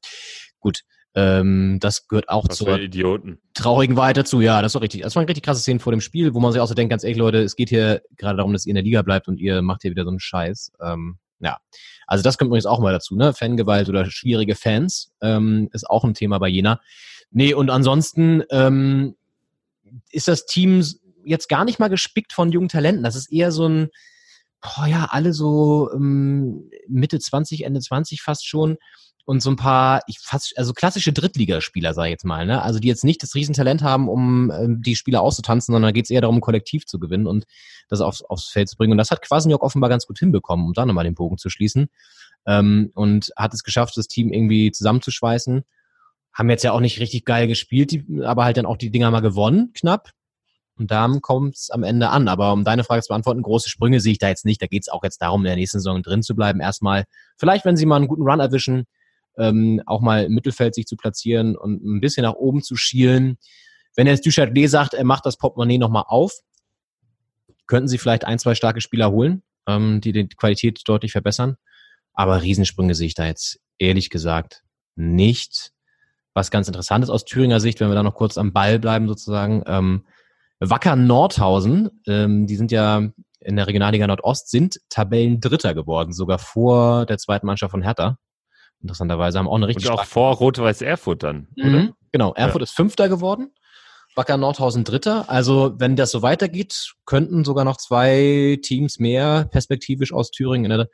gut. Ähm, das gehört auch Was zur Idioten. traurigen Wahrheit dazu. Ja, das war richtig. Das war ein richtig krasse Szene vor dem Spiel, wo man sich auch so denkt, ganz ehrlich, Leute, es geht hier gerade darum, dass ihr in der Liga bleibt und ihr macht hier wieder so einen Scheiß. Ähm, ja, also das kommt übrigens auch mal dazu, ne? Fangewalt oder schwierige Fans ähm, ist auch ein Thema bei Jena. Nee, und ansonsten ähm, ist das Team jetzt gar nicht mal gespickt von jungen Talenten. Das ist eher so ein, boah, ja, alle so ähm, Mitte 20, Ende 20 fast schon. Und so ein paar, ich fast, also klassische Drittligaspieler, sage ich jetzt mal, ne? Also die jetzt nicht das Riesentalent haben, um ähm, die Spieler auszutanzen, sondern da geht es eher darum, kollektiv zu gewinnen und das aufs, aufs Feld zu bringen. Und das hat Quasniok offenbar ganz gut hinbekommen, um da nochmal den Bogen zu schließen. Ähm, und hat es geschafft, das Team irgendwie zusammenzuschweißen. Haben jetzt ja auch nicht richtig geil gespielt, die, aber halt dann auch die Dinger mal gewonnen, knapp. Und da kommt es am Ende an. Aber um deine Frage zu beantworten, große Sprünge sehe ich da jetzt nicht. Da geht es auch jetzt darum, in der nächsten Saison drin zu bleiben. Erstmal, vielleicht, wenn sie mal einen guten Run erwischen, ähm, auch mal im Mittelfeld sich zu platzieren und ein bisschen nach oben zu schielen. Wenn jetzt Duchatelet sagt, er macht das Portemonnaie nochmal auf, könnten sie vielleicht ein, zwei starke Spieler holen, ähm, die die Qualität deutlich verbessern. Aber Riesensprünge sehe ich da jetzt ehrlich gesagt nicht. Was ganz interessant ist aus Thüringer Sicht, wenn wir da noch kurz am Ball bleiben sozusagen, ähm, Wacker Nordhausen, ähm, die sind ja in der Regionalliga Nordost, sind Tabellendritter geworden, sogar vor der zweiten Mannschaft von Hertha. Interessanterweise haben auch eine richtig Und auch vor Rot-Weiß Erfurt dann, oder? Mhm, genau, Erfurt ja. ist Fünfter geworden, Wacker Nordhausen Dritter. Also wenn das so weitergeht, könnten sogar noch zwei Teams mehr perspektivisch aus Thüringen in der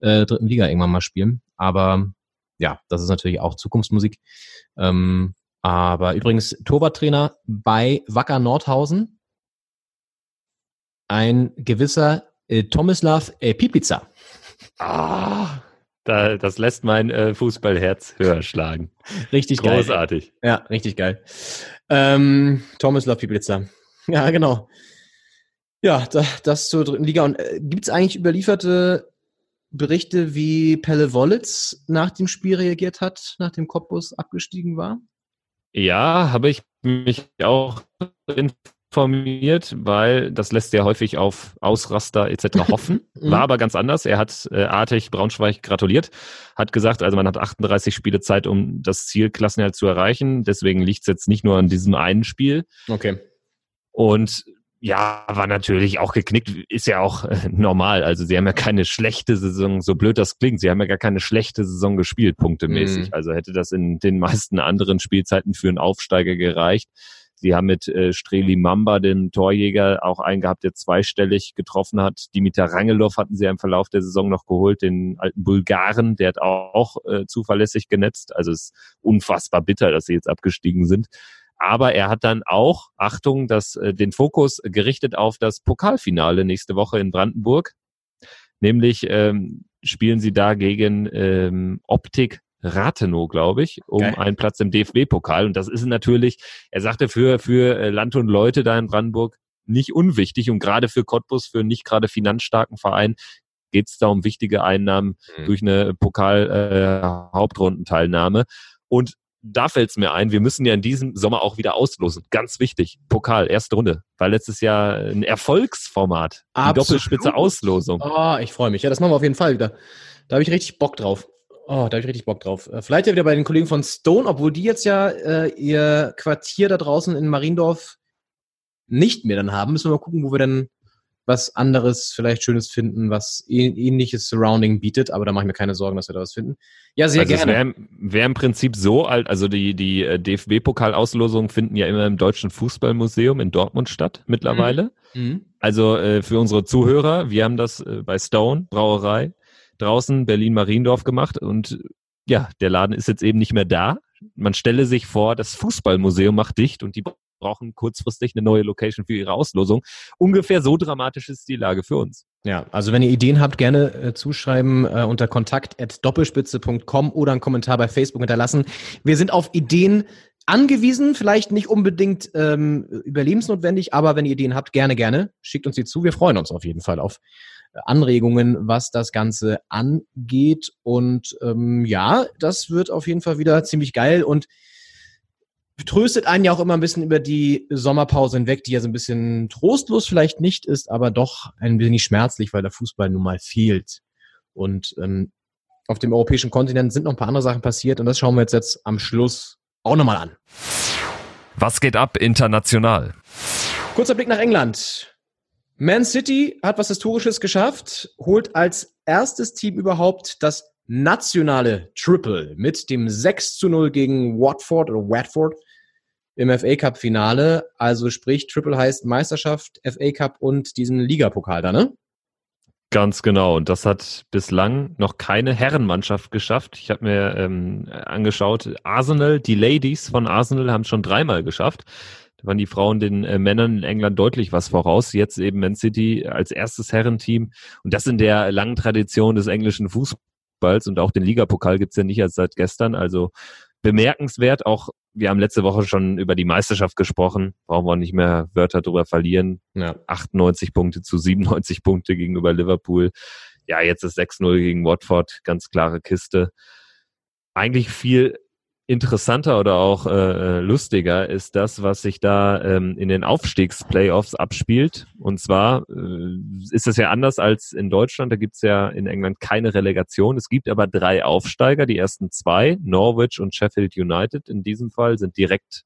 äh, dritten Liga irgendwann mal spielen. Aber ja, das ist natürlich auch Zukunftsmusik. Ähm, aber übrigens Torwarttrainer bei Wacker Nordhausen, ein gewisser äh, Tomislav äh, Pipica. Ah, da, das lässt mein äh, Fußballherz höher schlagen. Richtig Großartig. geil. Großartig. Ja, richtig geil. Ähm, Tomislav Pipica. Ja, genau. Ja, da, das zur dritten Liga. Und äh, gibt es eigentlich überlieferte Berichte, wie Pelle Wollitz nach dem Spiel reagiert hat, nachdem Cottbus abgestiegen war? Ja, habe ich mich auch informiert, weil das lässt ja häufig auf Ausraster etc. hoffen. Mhm. War aber ganz anders. Er hat äh, artig Braunschweig gratuliert, hat gesagt, also man hat 38 Spiele Zeit, um das Ziel Klassenerhalt zu erreichen. Deswegen liegt es jetzt nicht nur an diesem einen Spiel. Okay. Und ja, war natürlich auch geknickt, ist ja auch äh, normal. Also sie haben ja keine schlechte Saison, so blöd das klingt, sie haben ja gar keine schlechte Saison gespielt, punktemäßig. Mhm. Also hätte das in den meisten anderen Spielzeiten für einen Aufsteiger gereicht. Sie haben mit äh, Streli Mamba, den Torjäger, auch einen gehabt, der zweistellig getroffen hat. Dimitar Rangelov hatten sie ja im Verlauf der Saison noch geholt, den alten Bulgaren, der hat auch äh, zuverlässig genetzt. Also es ist unfassbar bitter, dass sie jetzt abgestiegen sind aber er hat dann auch, Achtung, das, äh, den Fokus gerichtet auf das Pokalfinale nächste Woche in Brandenburg. Nämlich ähm, spielen sie da gegen ähm, Optik Rathenow, glaube ich, um okay. einen Platz im DFB-Pokal. Und das ist natürlich, er sagte, für, für äh, Land und Leute da in Brandenburg nicht unwichtig und gerade für Cottbus, für nicht gerade finanzstarken Verein, geht es da um wichtige Einnahmen mhm. durch eine Pokal-Hauptrundenteilnahme. Äh, und da fällt es mir ein, wir müssen ja in diesem Sommer auch wieder auslosen. Ganz wichtig. Pokal, erste Runde. War letztes Jahr ein Erfolgsformat. Absolut. Die Doppelspitze Auslosung. Oh, ich freue mich. Ja, das machen wir auf jeden Fall wieder. Da habe ich richtig Bock drauf. Oh, da habe ich richtig Bock drauf. Äh, vielleicht ja wieder bei den Kollegen von Stone, obwohl die jetzt ja äh, ihr Quartier da draußen in Mariendorf nicht mehr dann haben. Müssen wir mal gucken, wo wir dann was anderes, vielleicht Schönes finden, was ähnliches Surrounding bietet, aber da mache ich mir keine Sorgen, dass wir da was finden. Ja, sehr also gerne. Wäre wär im Prinzip so alt, also die, die äh, DFB-Pokalauslosungen finden ja immer im Deutschen Fußballmuseum in Dortmund statt mittlerweile. Mhm. mhm. Also äh, für unsere Zuhörer, wir haben das äh, bei Stone Brauerei draußen Berlin-Mariendorf gemacht und ja, der Laden ist jetzt eben nicht mehr da. Man stelle sich vor, das Fußballmuseum macht dicht und die brauchen kurzfristig eine neue Location für ihre Auslosung. Ungefähr so dramatisch ist die Lage für uns. Ja, also wenn ihr Ideen habt, gerne äh, zuschreiben äh, unter kontakt.doppelspitze.com oder einen Kommentar bei Facebook hinterlassen. Wir sind auf Ideen angewiesen, vielleicht nicht unbedingt ähm, überlebensnotwendig, aber wenn ihr Ideen habt, gerne, gerne, schickt uns die zu. Wir freuen uns auf jeden Fall auf äh, Anregungen, was das Ganze angeht. Und ähm, ja, das wird auf jeden Fall wieder ziemlich geil und tröstet einen ja auch immer ein bisschen über die Sommerpause hinweg, die ja so ein bisschen trostlos vielleicht nicht ist, aber doch ein wenig schmerzlich, weil der Fußball nun mal fehlt. Und ähm, auf dem europäischen Kontinent sind noch ein paar andere Sachen passiert und das schauen wir jetzt, jetzt am Schluss auch nochmal an. Was geht ab international? Kurzer Blick nach England. Man City hat was Historisches geschafft, holt als erstes Team überhaupt das nationale Triple mit dem 6 zu 0 gegen Watford oder Watford im FA Cup Finale. Also sprich, Triple heißt Meisterschaft, FA Cup und diesen Ligapokal da, ne? Ganz genau. Und das hat bislang noch keine Herrenmannschaft geschafft. Ich habe mir ähm, angeschaut, Arsenal, die Ladies von Arsenal haben es schon dreimal geschafft. Da waren die Frauen den äh, Männern in England deutlich was voraus. Jetzt eben Man City als erstes Herrenteam. Und das in der langen Tradition des englischen Fußballs. Und auch den Ligapokal gibt's ja nicht erst seit gestern. Also bemerkenswert. Auch wir haben letzte Woche schon über die Meisterschaft gesprochen. Brauchen wir nicht mehr Wörter drüber verlieren. Ja. 98 Punkte zu 97 Punkte gegenüber Liverpool. Ja, jetzt ist 6-0 gegen Watford. Ganz klare Kiste. Eigentlich viel interessanter oder auch äh, lustiger ist das, was sich da ähm, in den Aufstiegsplayoffs abspielt. Und zwar äh, ist es ja anders als in Deutschland. Da gibt es ja in England keine Relegation. Es gibt aber drei Aufsteiger. Die ersten zwei, Norwich und Sheffield United in diesem Fall, sind direkt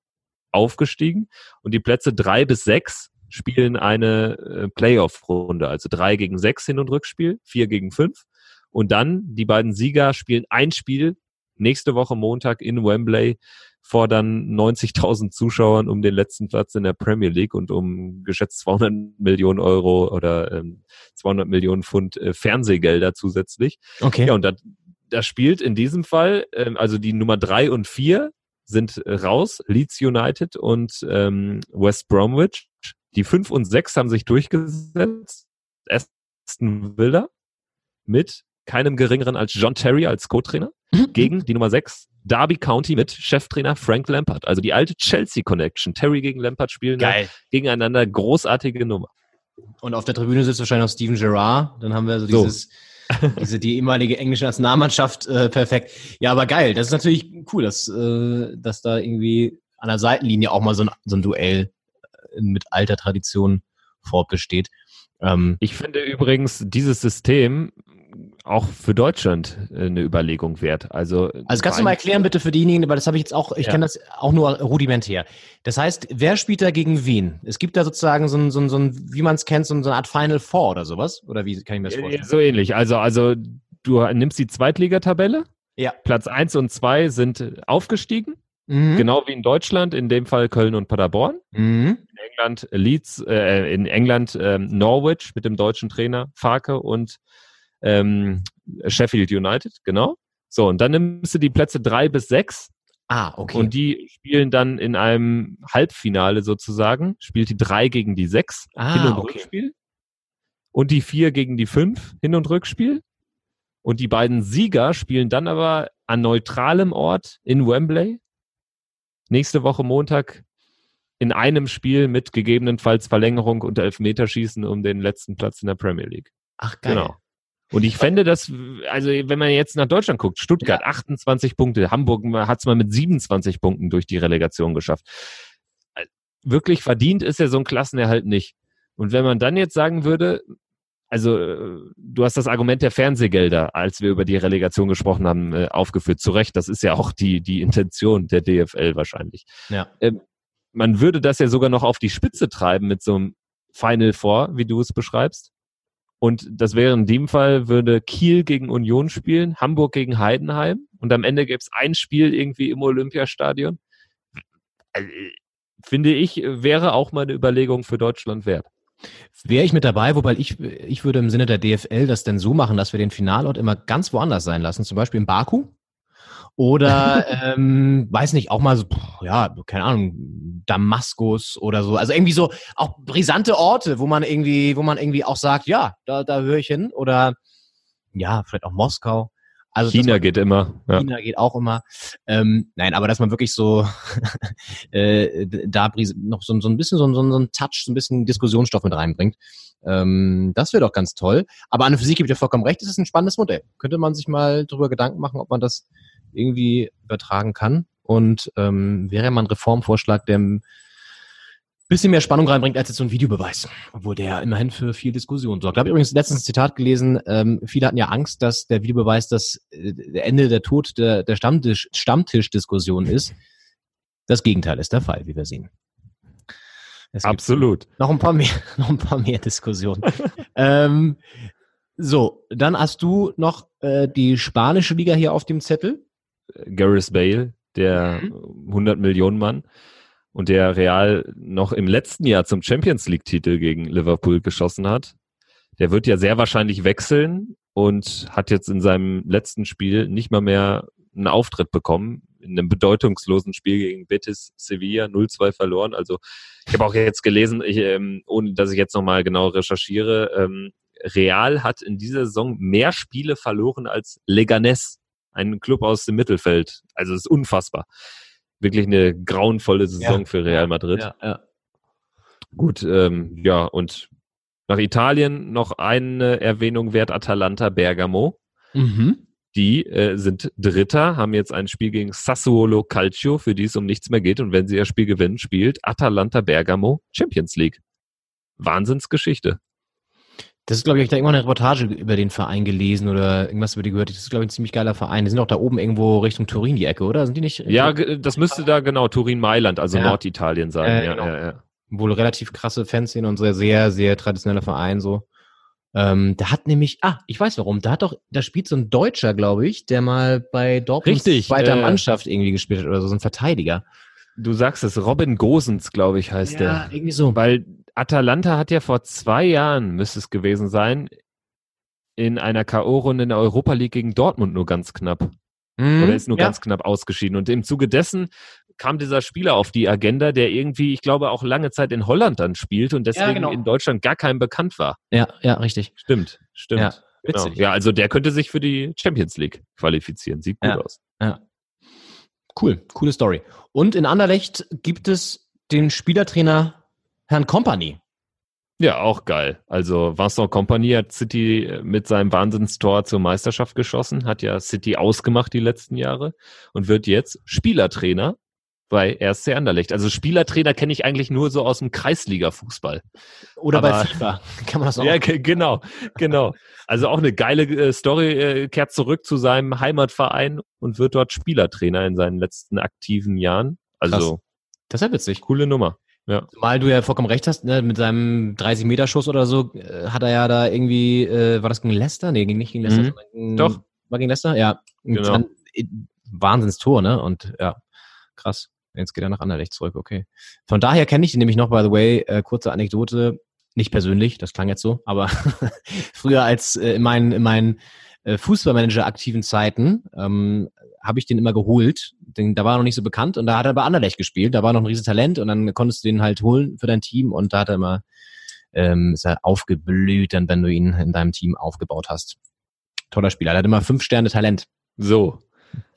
aufgestiegen. Und die Plätze drei bis sechs spielen eine äh, Playoff-Runde, also drei gegen sechs Hin- und Rückspiel, vier gegen fünf. Und dann die beiden Sieger spielen ein Spiel nächste Woche Montag in Wembley vor dann 90.000 Zuschauern um den letzten Platz in der Premier League und um geschätzt 200 Millionen Euro oder ähm, 200 Millionen Pfund äh, Fernsehgelder zusätzlich. Okay. Ja, und da, da spielt in diesem Fall, ähm, also die Nummer drei und vier sind äh, raus, Leeds United und ähm, West Bromwich. Die fünf und sechs haben sich durchgesetzt. Aston Villa mit keinem geringeren als John Terry als Co-Trainer Mhm. gegen die Nummer 6 Derby County mit Cheftrainer Frank Lampard. Also die alte Chelsea Connection. Terry gegen Lampard spielen da Geil. gegeneinander. Großartige Nummer. Und auf der Tribüne sitzt wahrscheinlich noch Steven Gerrard. Dann haben wir so So. dieses, diese, die ehemalige englische Nationalmannschaft, äh, perfekt. Ja, aber geil. Das ist natürlich cool, dass, äh, dass da irgendwie an der Seitenlinie auch mal so ein, so ein Duell äh, mit alter Tradition fortbesteht. Ähm, Ich finde übrigens dieses System auch für Deutschland äh, eine Überlegung wert. Also, also kannst du mal erklären bitte für diejenigen, weil das habe ich jetzt auch, ich Ja. kenne das auch nur rudimentär. Das heißt, wer spielt da gegen wen? Es gibt da sozusagen so ein, so ein, so ein wie man es kennt, so eine Art Final Four oder sowas? Oder wie kann ich mir das Äh, vorstellen? So ähnlich. Also, also du nimmst die Zweitligatabelle. Ja. Platz 1 und 2 sind äh, aufgestiegen. Mhm. Genau wie in Deutschland, in dem Fall Köln und Paderborn. Mhm. In England Leeds, äh, in England ähm, Norwich mit dem deutschen Trainer Farke und ähm, Sheffield United, genau. So, und dann nimmst du die Plätze drei bis sechs Ah, okay. und die spielen dann in einem Halbfinale sozusagen, spielt die drei gegen die sechs Ah, Hin- und okay. Rückspiel und die vier gegen die fünf Hin- und Rückspiel. Und die beiden Sieger spielen dann aber an neutralem Ort in Wembley nächste Woche Montag in einem Spiel mit gegebenenfalls Verlängerung und Elfmeterschießen um den letzten Platz in der Premier League. Ach, geil. Genau. Und ich fände das, also wenn man jetzt nach Deutschland guckt, Stuttgart 28 Punkte, Hamburg hat es mal mit 27 Punkten durch die Relegation geschafft. Wirklich verdient ist ja so ein Klassenerhalt nicht. Und wenn man dann jetzt sagen würde, also äh, du hast das Argument der Fernsehgelder, als wir über die Relegation gesprochen haben, äh, aufgeführt. Zu Recht, das ist ja auch die, die Intention der DFL wahrscheinlich. Ja. Ähm, man würde das ja sogar noch auf die Spitze treiben mit so einem Final Four, wie du es beschreibst. Und das wäre in dem Fall, würde Kiel gegen Union spielen, Hamburg gegen Heidenheim und am Ende gäbe es ein Spiel irgendwie im Olympiastadion. Also, finde ich, wäre auch mal eine Überlegung für Deutschland wert. Wäre ich mit dabei, wobei ich, ich würde im Sinne der DFL das denn so machen, dass wir den Finalort immer ganz woanders sein lassen, zum Beispiel in Baku. Oder, ähm, weiß nicht, auch mal so, ja, keine Ahnung, Damaskus oder so. Also irgendwie so auch brisante Orte, wo man irgendwie, wo man irgendwie auch sagt, ja, da, da höre ich hin. Oder ja, vielleicht auch Moskau. Also China man- geht immer. Ja. China geht auch immer. Ähm, nein, aber dass man wirklich so äh, da noch so, so ein bisschen so, so, so ein Touch, so ein bisschen Diskussionsstoff mit reinbringt. Ähm, das wäre doch ganz toll. Aber an sich gebe ich dir vollkommen recht, es ist ein spannendes Modell. Könnte man sich mal drüber Gedanken machen, ob man das irgendwie übertragen kann. Und ähm, wäre ja mal ein Reformvorschlag, der ein bisschen mehr Spannung reinbringt als jetzt so ein Videobeweis, obwohl der immerhin für viel Diskussion sorgt. Da habe ich übrigens letztens ein Zitat gelesen, ähm, viele hatten ja Angst, dass der Videobeweis das äh, Ende der Tod der, der Stammtisch, Stammtischdiskussion ist. Das Gegenteil ist der Fall, wie wir sehen. Absolut. noch ein paar mehr, noch ein paar mehr Diskussionen. ähm, so, dann hast du noch äh, die spanische Liga hier auf dem Zettel. Gareth Bale, der 100 Millionen Mann und der Real noch im letzten Jahr zum Champions League Titel gegen Liverpool geschossen hat. Der wird ja sehr wahrscheinlich wechseln und hat jetzt in seinem letzten Spiel nicht mal mehr einen Auftritt bekommen. In einem bedeutungslosen Spiel gegen Betis Sevilla 0-2 verloren. Also ich habe auch jetzt gelesen, ich, ähm, ohne dass ich jetzt nochmal genau recherchiere, ähm, Real hat in dieser Saison mehr Spiele verloren als Leganés, ein Club aus dem Mittelfeld. Also es ist unfassbar. Wirklich eine grauenvolle Saison Ja. für Real Madrid. Ja, ja. Gut, ähm, ja, und nach Italien noch eine Erwähnung wert, Atalanta Bergamo. Mhm. Die äh, sind Dritter, haben jetzt ein Spiel gegen Sassuolo Calcio, für die es um nichts mehr geht. Und wenn sie ihr Spiel gewinnen, spielt Atalanta Bergamo Champions League. Wahnsinnsgeschichte. Das ist, glaube ich, ich habe da irgendwann eine Reportage über den Verein gelesen oder irgendwas über die gehört. Das ist, glaube ich, ein ziemlich geiler Verein. Die sind auch da oben irgendwo Richtung Turin die Ecke, oder? Sind die nicht? Ja, das müsste da genau Turin-Mailand, also Ja. Norditalien sein. Äh, ja, genau. ja, ja. Wohl relativ krasse Fans sind und sehr, sehr, sehr traditioneller Verein so. Ähm, der hat nämlich, ah, ich weiß warum, da hat doch, da spielt so ein Deutscher, glaube ich, der mal bei Dortmund Richtig, zweiter äh, Mannschaft irgendwie gespielt hat oder so, so ein Verteidiger. Du sagst es, Robin Gosens, glaube ich, heißt der. irgendwie so. Weil Atalanta hat ja vor zwei Jahren, müsste es gewesen sein, in einer K.O.-Runde in der Europa League gegen Dortmund nur ganz knapp. Mhm, Oder ist nur ja. ganz knapp ausgeschieden. Und im Zuge dessen kam dieser Spieler auf die Agenda, der irgendwie, ich glaube, auch lange Zeit in Holland dann spielt und deswegen genau. in Deutschland gar keinem bekannt war. Ja, ja, richtig. Stimmt, stimmt. Ja, Genau. witzig. Ja, also der könnte sich für die Champions League qualifizieren. Sieht gut Ja. Cool, coole Story. Und in Anderlecht gibt es den Spielertrainer Herrn Company. Ja, auch geil. Also Vincent Company hat City mit seinem Wahnsinnstor zur Meisterschaft geschossen, hat ja City ausgemacht die letzten Jahre und wird jetzt Spielertrainer bei RSC Anderlecht. Also Spielertrainer kenne ich eigentlich nur so aus dem Kreisliga-Fußball. Oder Aber- bei FIFA. Kann man das auch? Ja, ge- genau, genau. Also auch eine geile äh, Story, äh, kehrt zurück zu seinem Heimatverein und wird dort Spielertrainer in seinen letzten aktiven Jahren. Also Das ist ja witzig. coole Nummer. Mal du ja vollkommen recht hast, ne, mit seinem 30-Meter-Schuss oder so, äh, hat er ja da irgendwie, äh, war das gegen Leicester? Nee, gegen, nicht gegen Leicester. Mhm. gegen, Doch. War gegen Leicester? Ja. Genau. Wahnsinnstor, ne? Und ja, krass. Jetzt geht er nach Anderlecht zurück, okay. Von daher kenne ich ihn nämlich noch, by the way, äh, kurze Anekdote, nicht persönlich, das klang jetzt so, aber früher als äh, in meinen, in meinen äh, Fußballmanager-aktiven Zeiten ähm, habe ich den immer geholt. Den, da war er noch nicht so bekannt und da hat er bei Anderlecht gespielt. Da war noch ein riesen Talent und dann konntest du den halt holen für dein Team und da hat er immer ähm, ist er aufgeblüht, dann wenn du ihn in deinem Team aufgebaut hast. Toller Spieler. Er hat immer fünf Sterne Talent. So.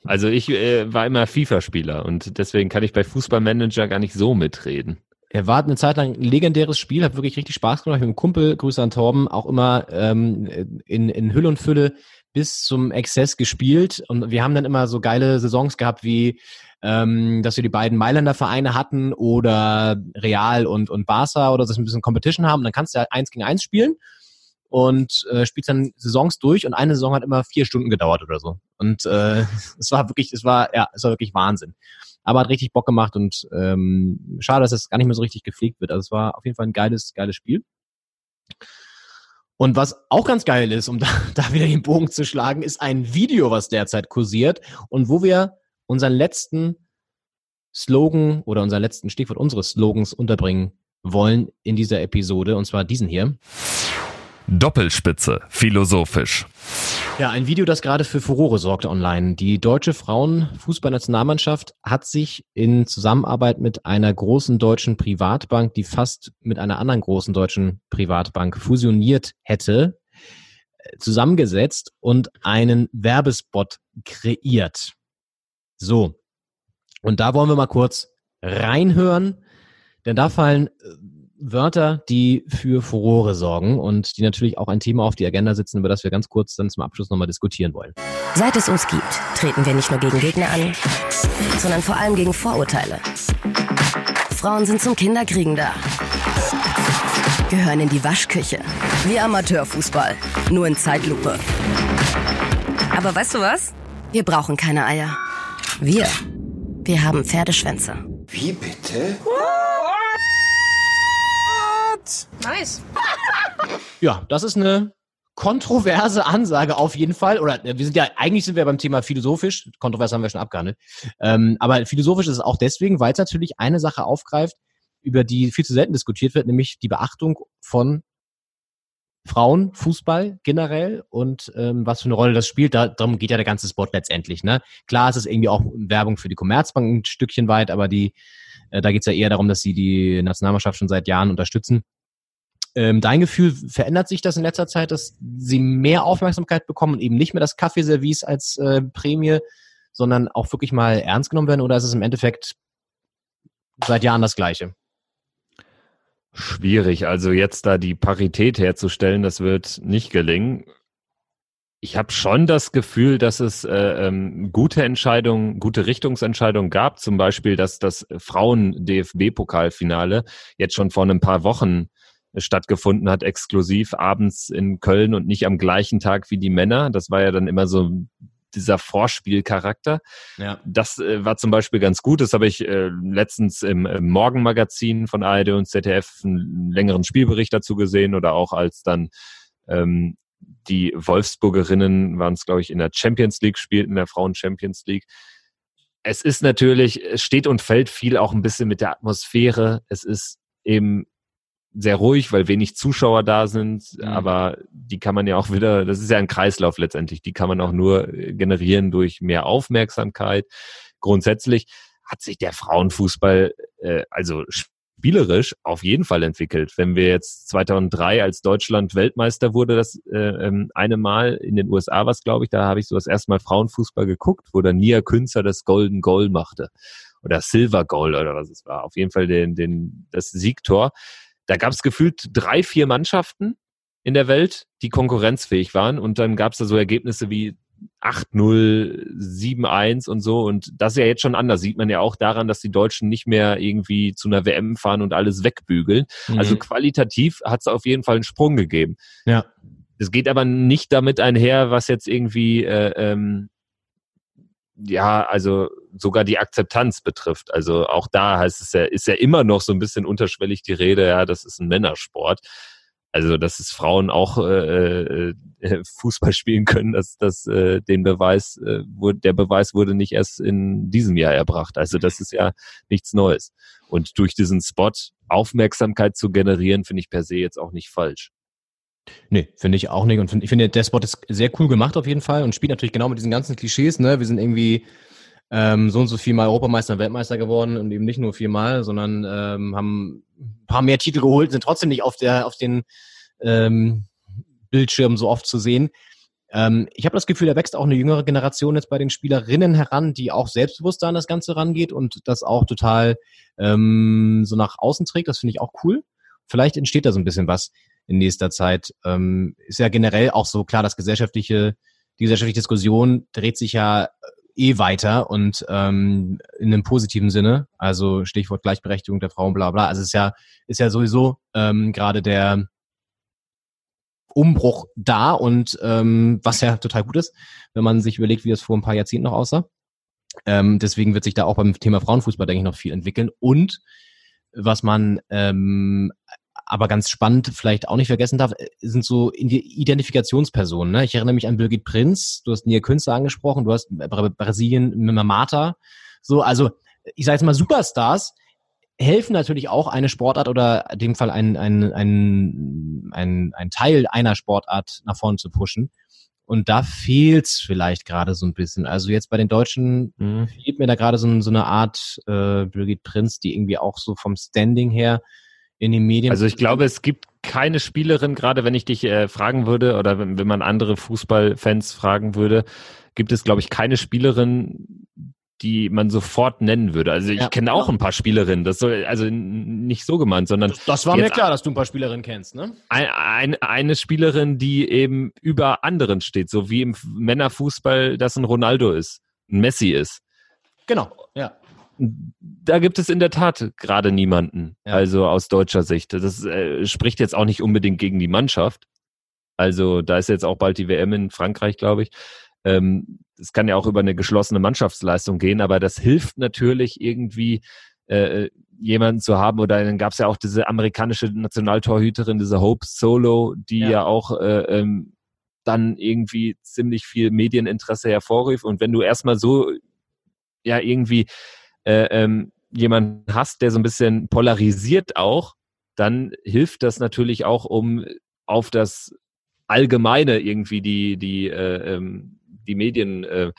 Also ich äh, war immer FIFA-Spieler und deswegen kann ich bei Fußballmanager gar nicht so mitreden. Er war eine Zeit lang ein legendäres Spiel, hat wirklich richtig Spaß gemacht. Ich mit einem Kumpel, Grüße an Torben, auch immer ähm, in, in Hülle und Fülle bis zum Exzess gespielt. Und wir haben dann immer so geile Saisons gehabt, wie ähm, dass wir die beiden Mailänder Vereine hatten oder Real und, und Barca oder so ein bisschen Competition haben. Und dann kannst du ja eins gegen eins spielen und äh, spielst dann Saisons durch und eine Saison hat immer vier Stunden gedauert oder so. Und äh, es war wirklich, es war, ja, es war wirklich Wahnsinn. Aber hat richtig Bock gemacht und ähm, schade, dass es gar nicht mehr so richtig gepflegt wird. Also es war auf jeden Fall ein geiles, geiles Spiel. Und was auch ganz geil ist, um da, da wieder den Bogen zu schlagen, ist ein Video, was derzeit kursiert und wo wir unseren letzten Slogan oder unseren letzten Stichwort unseres Slogans unterbringen wollen in dieser Episode, und zwar diesen hier. Doppelspitze, philosophisch. Ja, ein Video, das gerade für Furore sorgt online. Die deutsche Frauenfußballnationalmannschaft hat sich in Zusammenarbeit mit einer großen deutschen Privatbank, die fast mit einer anderen großen deutschen Privatbank fusioniert hätte, äh, zusammengesetzt und einen Werbespot kreiert. So. Und da wollen wir mal kurz reinhören, denn da fallen äh, Wörter, die für Furore sorgen und die natürlich auch ein Thema auf die Agenda sitzen, über das wir ganz kurz dann zum Abschluss nochmal diskutieren wollen. Seit es uns gibt, treten wir nicht nur gegen Gegner an, sondern vor allem gegen Vorurteile. Frauen sind zum Kinderkriegen da. Gehören in die Waschküche. Wie Amateurfußball. Nur in Zeitlupe. Aber weißt du was? Wir brauchen keine Eier. Wir. Wir haben Pferdeschwänze. Wie bitte? Nice. Ja, das ist eine kontroverse Ansage auf jeden Fall. Oder äh, wir sind ja, eigentlich sind wir beim Thema philosophisch. Kontrovers haben wir schon abgehandelt. Ähm, aber philosophisch ist es auch deswegen, weil es natürlich eine Sache aufgreift, über die viel zu selten diskutiert wird, nämlich die Beachtung von Frauen, Fußball generell und ähm, was für eine Rolle das spielt. Da, darum geht ja der ganze Sport letztendlich. Ne? Klar, es ist irgendwie auch Werbung für die Commerzbank ein Stückchen weit, aber die, äh, da geht es ja eher darum, dass sie die Nationalmannschaft schon seit Jahren unterstützen. Ähm, dein Gefühl, verändert sich das in letzter Zeit, dass sie mehr Aufmerksamkeit bekommen und eben nicht mehr das Kaffeeservice als äh, Prämie, sondern auch wirklich mal ernst genommen werden? Oder ist es im Endeffekt seit Jahren das Gleiche? Schwierig. Also jetzt da die Parität herzustellen, das wird nicht gelingen. ich habe schon das Gefühl, dass es äh, ähm, gute Entscheidungen, gute Richtungsentscheidungen gab. Zum Beispiel, dass das Frauen-DFB-Pokalfinale jetzt schon vor ein paar Wochen stattgefunden hat, exklusiv abends in Köln und nicht am gleichen Tag wie die Männer. Das war ja dann immer so dieser Vorspielcharakter. Ja. Das äh, war zum Beispiel ganz gut. Das habe ich äh, letztens im, im Morgenmagazin von ARD und ZDF einen längeren Spielbericht dazu gesehen oder auch als dann ähm, die Wolfsburgerinnen waren es, glaube ich, in der Champions League spielten, in der Frauen Champions League. Es ist natürlich, es steht und fällt viel auch ein bisschen mit der Atmosphäre. Es ist eben sehr ruhig, weil wenig Zuschauer da sind, mhm. aber die kann man ja auch wieder, das ist ja ein Kreislauf letztendlich, die kann man auch nur generieren durch mehr Aufmerksamkeit. Grundsätzlich hat sich der Frauenfußball, äh, also spielerisch auf jeden Fall entwickelt. Wenn wir jetzt 2003 als Deutschland Weltmeister wurde, das äh, ähm, eine Mal in den USA was, glaube ich, da habe ich so das erste Mal Frauenfußball geguckt, wo dann Nia Künzer das Golden Goal machte oder Silver Goal oder was es war. Auf jeden Fall den, den, das Siegtor. Da gab es gefühlt drei, vier Mannschaften in der Welt, die konkurrenzfähig waren und dann gab es da so Ergebnisse wie 8-0, 7-1 und so. Und das ist ja jetzt schon anders. Sieht man ja auch daran, dass die Deutschen nicht mehr irgendwie zu einer WM fahren und alles wegbügeln. Mhm. Also qualitativ hat es auf jeden Fall einen Sprung gegeben. Ja. Es geht aber nicht damit einher, was jetzt irgendwie, äh, ähm, ja, also sogar die Akzeptanz betrifft. Also auch da heißt es ja, ist ja immer noch so ein bisschen unterschwellig die Rede, ja, das ist ein Männersport. Also, dass es Frauen auch äh, äh, Fußball spielen können, dass das äh, den Beweis, äh, wurde, der Beweis wurde nicht erst in diesem Jahr erbracht. Also das ist ja nichts Neues. Und durch diesen Spot Aufmerksamkeit zu generieren, finde ich per se jetzt auch nicht falsch. Nee, finde ich auch nicht. Und find, ich finde, der Spot ist sehr cool gemacht auf jeden Fall und spielt natürlich genau mit diesen ganzen Klischees. Ne? Wir sind irgendwie ähm, so und so viermal Europameister und Weltmeister geworden und eben nicht nur viermal, sondern ähm, haben ein paar mehr Titel geholt, sind trotzdem nicht auf der auf den ähm, Bildschirmen so oft zu sehen. Ähm, ich habe das Gefühl, da wächst auch eine jüngere Generation jetzt bei den Spielerinnen heran, die auch selbstbewusster an das Ganze rangeht und das auch total ähm, so nach außen trägt. Das finde ich auch cool. Vielleicht entsteht da so ein bisschen was in nächster Zeit. Ähm, ist ja generell auch so klar, dass gesellschaftliche, die gesellschaftliche Diskussion dreht sich ja eh weiter und ähm, in einem positiven Sinne. Also Stichwort Gleichberechtigung der Frauen, bla bla. Also es ist ja, ist ja sowieso ähm, gerade der Umbruch da und ähm, was ja total gut ist, wenn man sich überlegt, wie das vor ein paar Jahrzehnten noch aussah. Ähm, deswegen wird sich da auch beim Thema Frauenfußball, denke ich, noch viel entwickeln. Und was man ähm, aber ganz spannend vielleicht auch nicht vergessen darf, äh, sind so Identifikationspersonen. Ne? Ich erinnere mich an Birgit Prinz, du hast Nia Künstler angesprochen, du hast Brasilien Mimamata. So, also ich sage jetzt mal Superstars helfen natürlich auch eine Sportart oder in dem Fall ein, ein, ein, ein, ein Teil einer Sportart nach vorne zu pushen. Und da fehlt's vielleicht gerade so ein bisschen. Also jetzt bei den Deutschen mhm. fehlt mir da gerade so, so eine Art äh, Birgit Prinz, die irgendwie auch so vom Standing her in den Medien. Also ich glaube, es gibt keine Spielerin, gerade wenn ich dich äh, fragen würde oder wenn, wenn man andere Fußballfans fragen würde, gibt es, glaube ich, keine Spielerin, die man sofort nennen würde. Also ich ja, kenne auch ja. ein paar Spielerinnen. Das soll also nicht so gemeint, sondern das, das war mir klar, dass du ein paar Spielerinnen kennst, ne? Ein, ein, eine Spielerin, die eben über anderen steht, so wie im Männerfußball, das ein Ronaldo ist, ein Messi ist. Genau, ja da gibt es in der Tat gerade niemanden, ja. also aus deutscher Sicht. Das äh, spricht jetzt auch nicht unbedingt gegen die Mannschaft. Also da ist jetzt auch bald die WM in Frankreich, glaube ich. Ähm, es ähm, kann ja auch über eine geschlossene Mannschaftsleistung gehen, aber das hilft natürlich irgendwie, äh, jemanden zu haben. Oder dann gab es ja auch diese amerikanische Nationaltorhüterin, diese Hope Solo, die ja, ja auch äh, ähm, dann irgendwie ziemlich viel Medieninteresse hervorrief. Und wenn du erstmal so ja irgendwie äh, ähm, jemanden hast, der so ein bisschen polarisiert auch, dann hilft das natürlich auch, um auf das Allgemeine irgendwie die, die, äh, ähm, die Medien äh,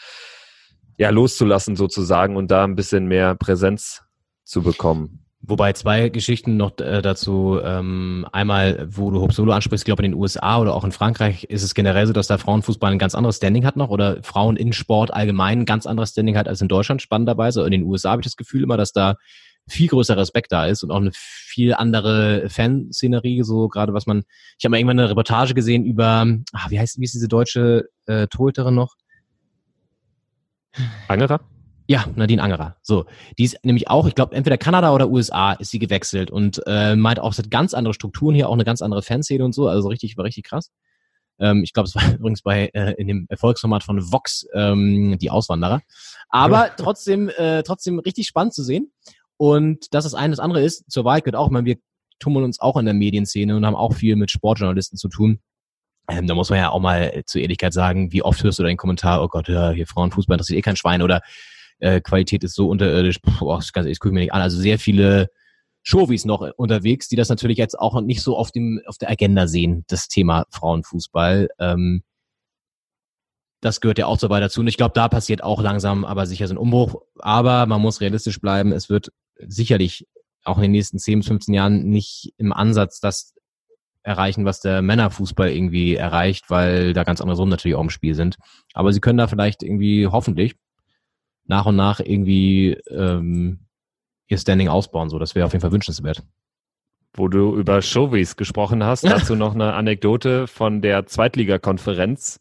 ja, loszulassen sozusagen und da ein bisschen mehr Präsenz zu bekommen. Wobei zwei Geschichten noch äh, dazu. Ähm, einmal, wo du Hope Solo ansprichst, ich glaube in den USA oder auch in Frankreich ist es generell so, dass da Frauenfußball ein ganz anderes Standing hat noch oder Frauen in Sport allgemein ein ganz anderes Standing hat als in Deutschland, spannenderweise. In den USA habe ich das Gefühl immer, dass da viel größerer Respekt da ist und auch eine viel andere Fanszenerie, so gerade was man, ich habe mal irgendwann eine Reportage gesehen über, ah, wie heißt, wie ist diese deutsche äh, Torhüterin noch? Angerer? Ja, Nadine Angerer. So, die ist nämlich auch, ich glaube, entweder Kanada oder USA ist sie gewechselt und äh, meint auch, es hat ganz andere Strukturen hier, auch eine ganz andere Fanszene und so, also richtig, war richtig krass. Ähm, ich glaube, es war übrigens bei äh, in dem Erfolgsformat von Vox ähm, die Auswanderer. Aber ja. trotzdem, äh, trotzdem richtig spannend zu sehen. Und das ist eine, das andere ist, zur Wahl gehört auch, ich meine, wir tummeln uns auch in der Medienszene und haben auch viel mit Sportjournalisten zu tun. Ähm, da muss man ja auch mal zur Ehrlichkeit sagen, wie oft hörst du deinen Kommentar, oh Gott, ja, hier Frauenfußball interessiert eh kein Schwein oder äh, Qualität ist so unterirdisch, boah, das, ganz, gucke ich mir nicht an. Also sehr viele Showies noch unterwegs, die das natürlich jetzt auch nicht so auf dem auf der Agenda sehen, das Thema Frauenfußball. Ähm, das gehört ja auch so weit dazu. Und ich glaube, da passiert auch langsam, aber sicher so ein Umbruch. Aber man muss realistisch bleiben. Es wird sicherlich auch in den nächsten 10 bis 15 Jahren nicht im Ansatz das erreichen, was der Männerfußball irgendwie erreicht, weil da ganz andere Summen natürlich auch im Spiel sind. Aber sie können da vielleicht irgendwie hoffentlich nach und nach irgendwie ähm, ihr Standing ausbauen. So, das wäre auf jeden Fall wünschenswert. Wo du über Showies gesprochen hast, dazu noch eine Anekdote von der Zweitligakonferenz.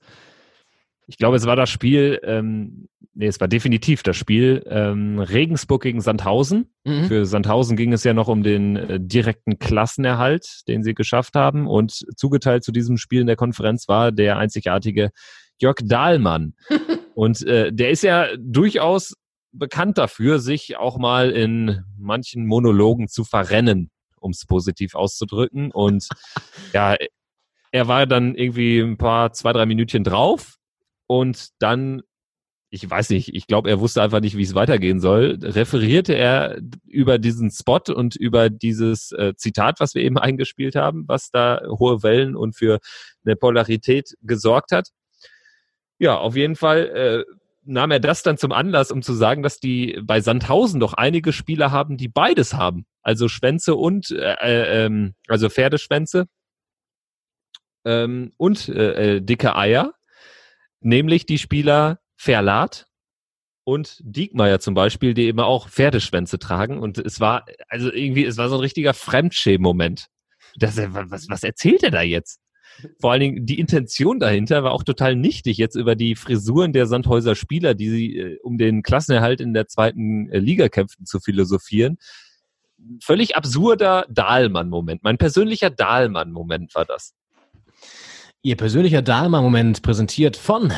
Ich glaube, es war das Spiel, ähm, nee, es war definitiv das Spiel ähm, Regensburg gegen Sandhausen. Mhm. Für Sandhausen ging es ja noch um den äh, direkten Klassenerhalt, den sie geschafft haben. Und zugeteilt zu diesem Spiel in der Konferenz war der einzigartige Jörg Dahlmann. Und äh, der ist ja durchaus bekannt dafür, sich auch mal in manchen Monologen zu verrennen, um es positiv auszudrücken. Und ja, er war dann irgendwie ein paar, zwei, drei Minütchen drauf und dann, ich weiß nicht, ich glaube, er wusste einfach nicht, wie es weitergehen soll, referierte er über diesen Spot und über dieses äh, Zitat, was wir eben eingespielt haben, was da hohe Wellen und für eine Polarität gesorgt hat. Ja, auf jeden Fall äh, nahm er das dann zum Anlass, um zu sagen, dass die bei Sandhausen doch einige Spieler haben, die beides haben. Also Schwänze und, äh, äh, ähm, also Pferdeschwänze ähm, und äh, äh, dicke Eier. Nämlich die Spieler Verlat und Diekmeyer zum Beispiel, die immer auch Pferdeschwänze tragen. Und es war, also irgendwie, es war so ein richtiger Fremdschämen-Moment. was, was erzählt er da jetzt? Vor allen Dingen die Intention dahinter war auch total nichtig, jetzt über die Frisuren der Sandhäuser Spieler, die sie äh, um den Klassenerhalt in der zweiten äh, Liga kämpften, zu philosophieren. Völlig absurder Dahlmann-Moment. Mein persönlicher Dahlmann-Moment war das. Ihr persönlicher Dahlmann-Moment präsentiert von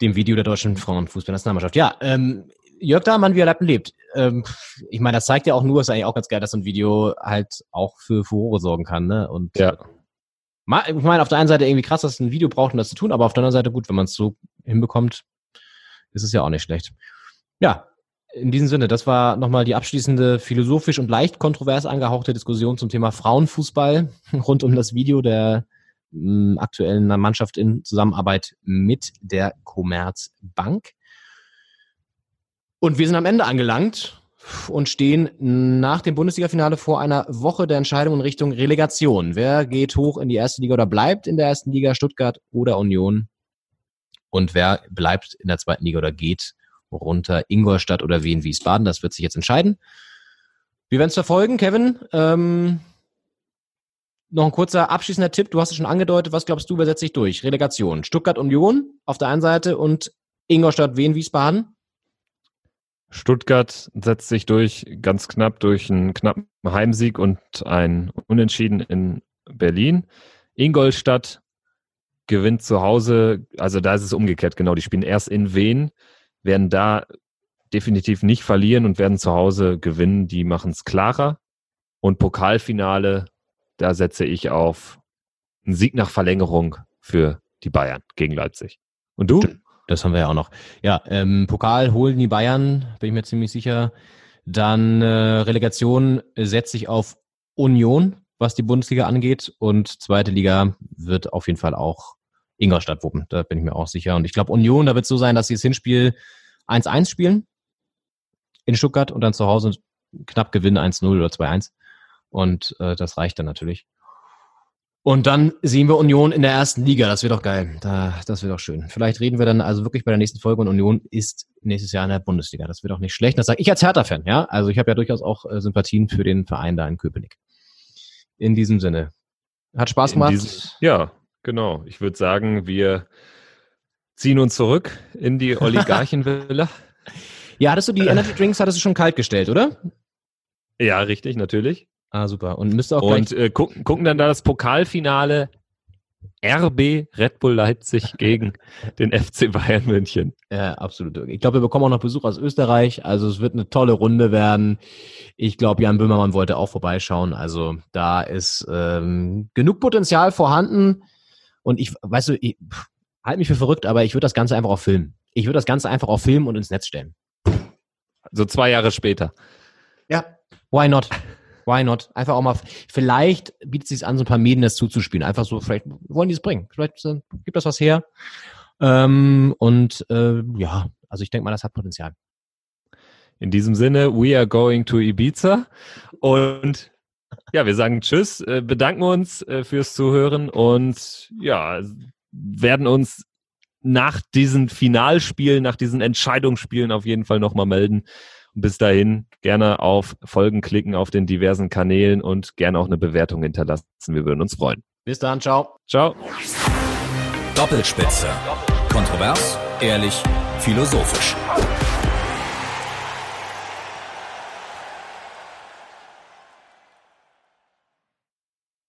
dem Video der deutschen Frauenfußballnationalmannschaft. Ja, ähm, Jörg Dahlmann, wie er lebt und lebt. Ähm, ich meine, das zeigt ja auch nur, ist eigentlich auch ganz geil, dass so ein Video halt auch für Furore sorgen kann, ne? Und ja ich meine, auf der einen Seite irgendwie krass, dass es ein Video braucht, um das zu tun, aber auf der anderen Seite gut, wenn man es so hinbekommt, ist es ja auch nicht schlecht. Ja, in diesem Sinne, das war nochmal die abschließende philosophisch und leicht kontrovers angehauchte Diskussion zum Thema Frauenfußball rund um das Video der m, hm, aktuellen Mannschaft in Zusammenarbeit mit der Commerzbank. Und wir sind am Ende angelangt und stehen nach dem Bundesliga-Finale vor einer Woche der Entscheidung in Richtung Relegation. Wer geht hoch in die erste Liga oder bleibt in der ersten Liga, Stuttgart oder Union? Und wer bleibt in der zweiten Liga oder geht runter, Ingolstadt oder Wien, Wiesbaden? Das wird sich jetzt entscheiden. Wir werden es verfolgen, Kevin. Ähm, noch ein kurzer abschließender Tipp. Du hast es schon angedeutet. Was glaubst du, wer setzt sich durch? Relegation. Stuttgart Union auf der einen Seite und Ingolstadt, Wien, Wiesbaden? Stuttgart setzt sich durch ganz knapp durch einen knappen Heimsieg und ein Unentschieden in Berlin. Ingolstadt gewinnt zu Hause, also da ist es umgekehrt, genau, die spielen erst in Wien, werden da definitiv nicht verlieren und werden zu Hause gewinnen, die machen es klarer. Und Pokalfinale, da setze ich auf einen Sieg nach Verlängerung für die Bayern gegen Leipzig. Und du? Das haben wir ja auch noch. Ja, ähm, Pokal holen die Bayern, bin ich mir ziemlich sicher. Dann äh, Relegation setzt sich auf Union, was die Bundesliga angeht. Und zweite Liga wird auf jeden Fall auch Ingolstadt wuppen. Da bin ich mir auch sicher. Und ich glaube, Union, da wird es so sein, dass sie das Hinspiel 1-1 spielen in Stuttgart und dann zu Hause knapp gewinnen 1-0 oder 2-1. Und äh, das reicht dann natürlich. Und dann sehen wir Union in der ersten Liga. Das wird doch geil. Da, das wird doch schön. Vielleicht reden wir dann also wirklich bei der nächsten Folge und Union ist nächstes Jahr in der Bundesliga. Das wird auch nicht schlecht. Das sage ich als Hertha-Fan, ja. Also ich habe ja durchaus auch äh, Sympathien für den Verein da in Köpenick. In diesem Sinne. Hat Spaß gemacht. Diesem, ja, genau. Ich würde sagen, wir ziehen uns zurück in die Oligarchenvilla. ja, hattest du die Energy Drinks, hattest du schon kalt gestellt, oder? Ja, richtig, natürlich. Ah, super. Und müsste auch Und äh, gucken, gucken dann da das Pokalfinale RB Red Bull Leipzig gegen den FC Bayern München. Ja, absolut. Ich glaube, wir bekommen auch noch Besuch aus Österreich. Also es wird eine tolle Runde werden. Ich glaube, Jan Böhmermann wollte auch vorbeischauen. Also da ist ähm, genug Potenzial vorhanden. Und ich, weißt du, ich halte mich für verrückt, aber ich würde das Ganze einfach auf filmen. Ich würde das Ganze einfach auf filmen und ins Netz stellen. So zwei Jahre später. Ja, why not? Why not? Einfach auch mal, vielleicht bietet es sich an, so ein paar Medien das zuzuspielen. Einfach so, vielleicht wollen die es bringen. Vielleicht äh, gibt das was her. Ähm, und äh, ja, also ich denke mal, das hat Potenzial. In diesem Sinne, we are going to Ibiza. Und ja, wir sagen Tschüss, äh, bedanken uns äh, fürs Zuhören und ja, werden uns nach diesen Finalspielen, nach diesen Entscheidungsspielen auf jeden Fall nochmal melden. Bis dahin gerne auf Folgen klicken auf den diversen Kanälen und gerne auch eine Bewertung hinterlassen. Wir würden uns freuen. Bis dann, ciao. Ciao. Doppelspitze. Kontrovers, ehrlich, philosophisch.